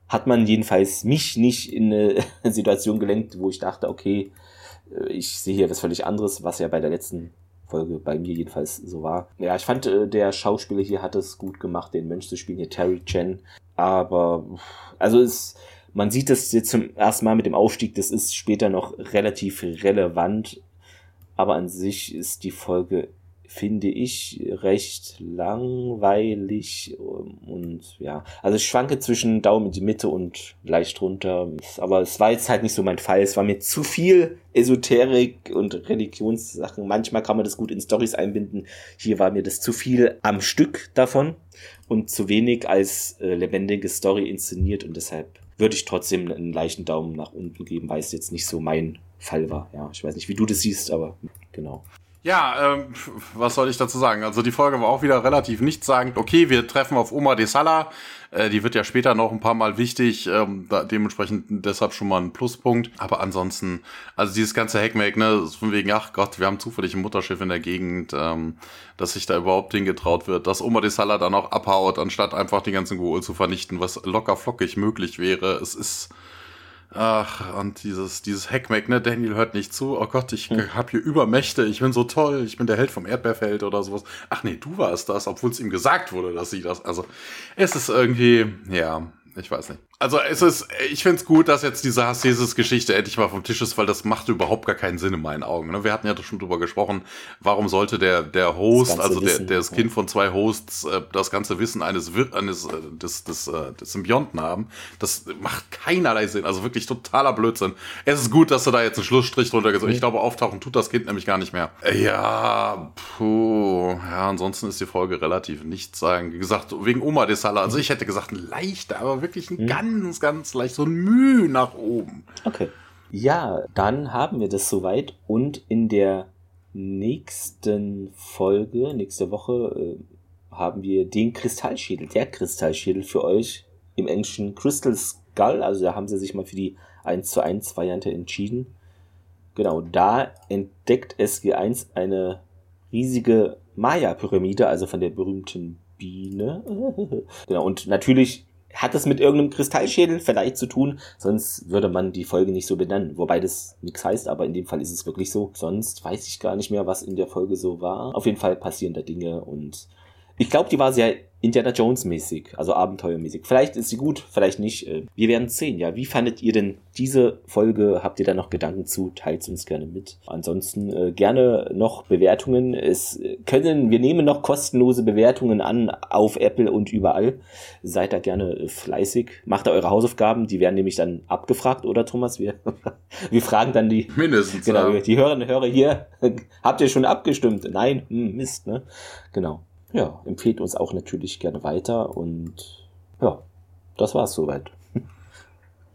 hat man jedenfalls mich nicht in eine Situation gelenkt, wo ich dachte, okay, äh, ich sehe hier was völlig anderes, was ja bei der letzten Folge bei mir jedenfalls so war. Ja, ich fand, äh, der Schauspieler hier hat es gut gemacht, den Mönch zu spielen, hier Terry Chen. Aber, also es, man sieht das jetzt zum ersten Mal mit dem Aufstieg, das ist später noch relativ relevant. Aber an sich ist die Folge finde ich recht langweilig und ja, also ich schwanke zwischen Daumen in die Mitte und leicht runter, aber es war jetzt halt nicht so mein Fall, es war mir zu viel Esoterik und Religionssachen, manchmal kann man das gut in Stories einbinden, hier war mir das zu viel am Stück davon und zu wenig als äh, lebendige Story inszeniert. Und deshalb würde ich trotzdem einen leichten Daumen nach unten geben, weil es jetzt nicht so mein Fall war. Ja, ich weiß nicht, wie du das siehst, aber genau. Ja, ähm, was soll ich dazu sagen? Also die Folge war auch wieder relativ nichtssagend. Okay, wir treffen auf Oma de Sala. Äh, die wird ja später noch ein paar Mal wichtig. Ähm, da, dementsprechend deshalb schon mal ein Pluspunkt. Aber ansonsten, also dieses ganze Hackmake, ne, von wegen, ach Gott, wir haben zufällig ein Mutterschiff in der Gegend, ähm, dass sich da überhaupt hingetraut wird, dass Oma de Sala dann auch abhaut, anstatt einfach die ganzen Goul zu vernichten, was locker flockig möglich wäre. Es ist Ach, und dieses, dieses Hackmack, ne? Daniel hört nicht zu. Oh Gott, ich hm. hab hier Übermächte. Ich bin so toll. Ich bin der Held vom Erdbeerfeld oder sowas. Ach nee, du warst das, obwohl es ihm gesagt wurde, dass sie das. Also, es ist irgendwie, ja, ich weiß nicht. Also es ist, ich finde es gut, dass jetzt diese Hassesis-Geschichte endlich mal vom Tisch ist, weil das macht überhaupt gar keinen Sinn in meinen Augen. Ne? Wir hatten ja schon drüber gesprochen, warum sollte der, der Host, also der, der das Kind von zwei Hosts, äh, das ganze Wissen eines, eines äh, des, des, äh, des Symbionten haben. Das macht keinerlei Sinn. Also wirklich totaler Blödsinn. Es ist gut, dass du da jetzt einen Schlussstrich drunter gesagt hast. Mhm. Ich glaube, auftauchen tut das Kind nämlich gar nicht mehr. Ja, puh. Ja, ansonsten ist die Folge relativ nichts sagen. Wie gesagt, wegen Oma de Sala. Also ich hätte gesagt, ein leichter, aber wirklich ein mhm. ganz ganz, ganz leicht so ein Mühe nach oben. Okay. Ja, dann haben wir das soweit und in der nächsten Folge, nächste Woche, äh, haben wir den Kristallschädel, der Kristallschädel für euch im Englischen Crystal Skull, also da haben sie sich mal für die 1 zu 1 Variante entschieden. Genau, da entdeckt SG1 eine riesige Maya-Pyramide, also von der berühmten Biene. genau, und natürlich hat es mit irgendeinem Kristallschädel vielleicht zu tun, sonst würde man die Folge nicht so benennen. Wobei das nichts heißt, aber in dem Fall ist es wirklich so. Sonst weiß ich gar nicht mehr, was in der Folge so war. Auf jeden Fall passieren da Dinge und ich glaube, die war sehr Indiana Jones mäßig, also abenteuermäßig. Vielleicht ist sie gut, vielleicht nicht. Äh, wir werden sehen. Ja, wie fandet ihr denn diese Folge? Habt ihr da noch Gedanken zu? Teilt uns gerne mit. Ansonsten äh, gerne noch Bewertungen. Es können, wir nehmen noch kostenlose Bewertungen an auf Apple und überall. Seid da gerne fleißig. Macht da eure Hausaufgaben. Die werden nämlich dann abgefragt, oder Thomas? Wir, wir fragen dann die. Mindestens. Genau, ja. die Hörerinnen und Hörer hier. Habt ihr schon abgestimmt? Nein, hm, Mist, ne? Genau ja, empfehlt uns auch natürlich gerne weiter und ja, das war's soweit.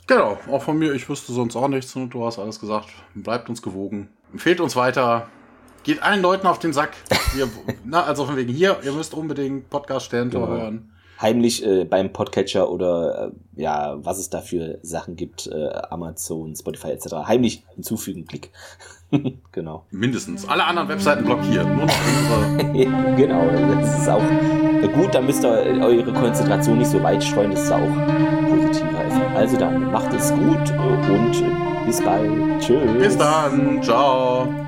Genau, auch von mir, ich wüsste sonst auch nichts und du hast alles gesagt. Bleibt uns gewogen. Empfehlt uns weiter. Geht allen Leuten auf den Sack. Wir, na, also von wegen hier, ihr müsst unbedingt Podcast Sterntor genau. hören heimlich äh, beim Podcatcher oder äh, ja, was es da für Sachen gibt, äh, Amazon, Spotify etc. heimlich hinzufügen, Klick. genau. Mindestens. Alle anderen Webseiten blockieren, nur noch unsere. genau, das ist auch gut, da müsst ihr eure Konzentration nicht so weit streuen, das ist auch positiver Effekt. Also dann macht es gut und bis bald. Tschüss. Bis dann. Ciao.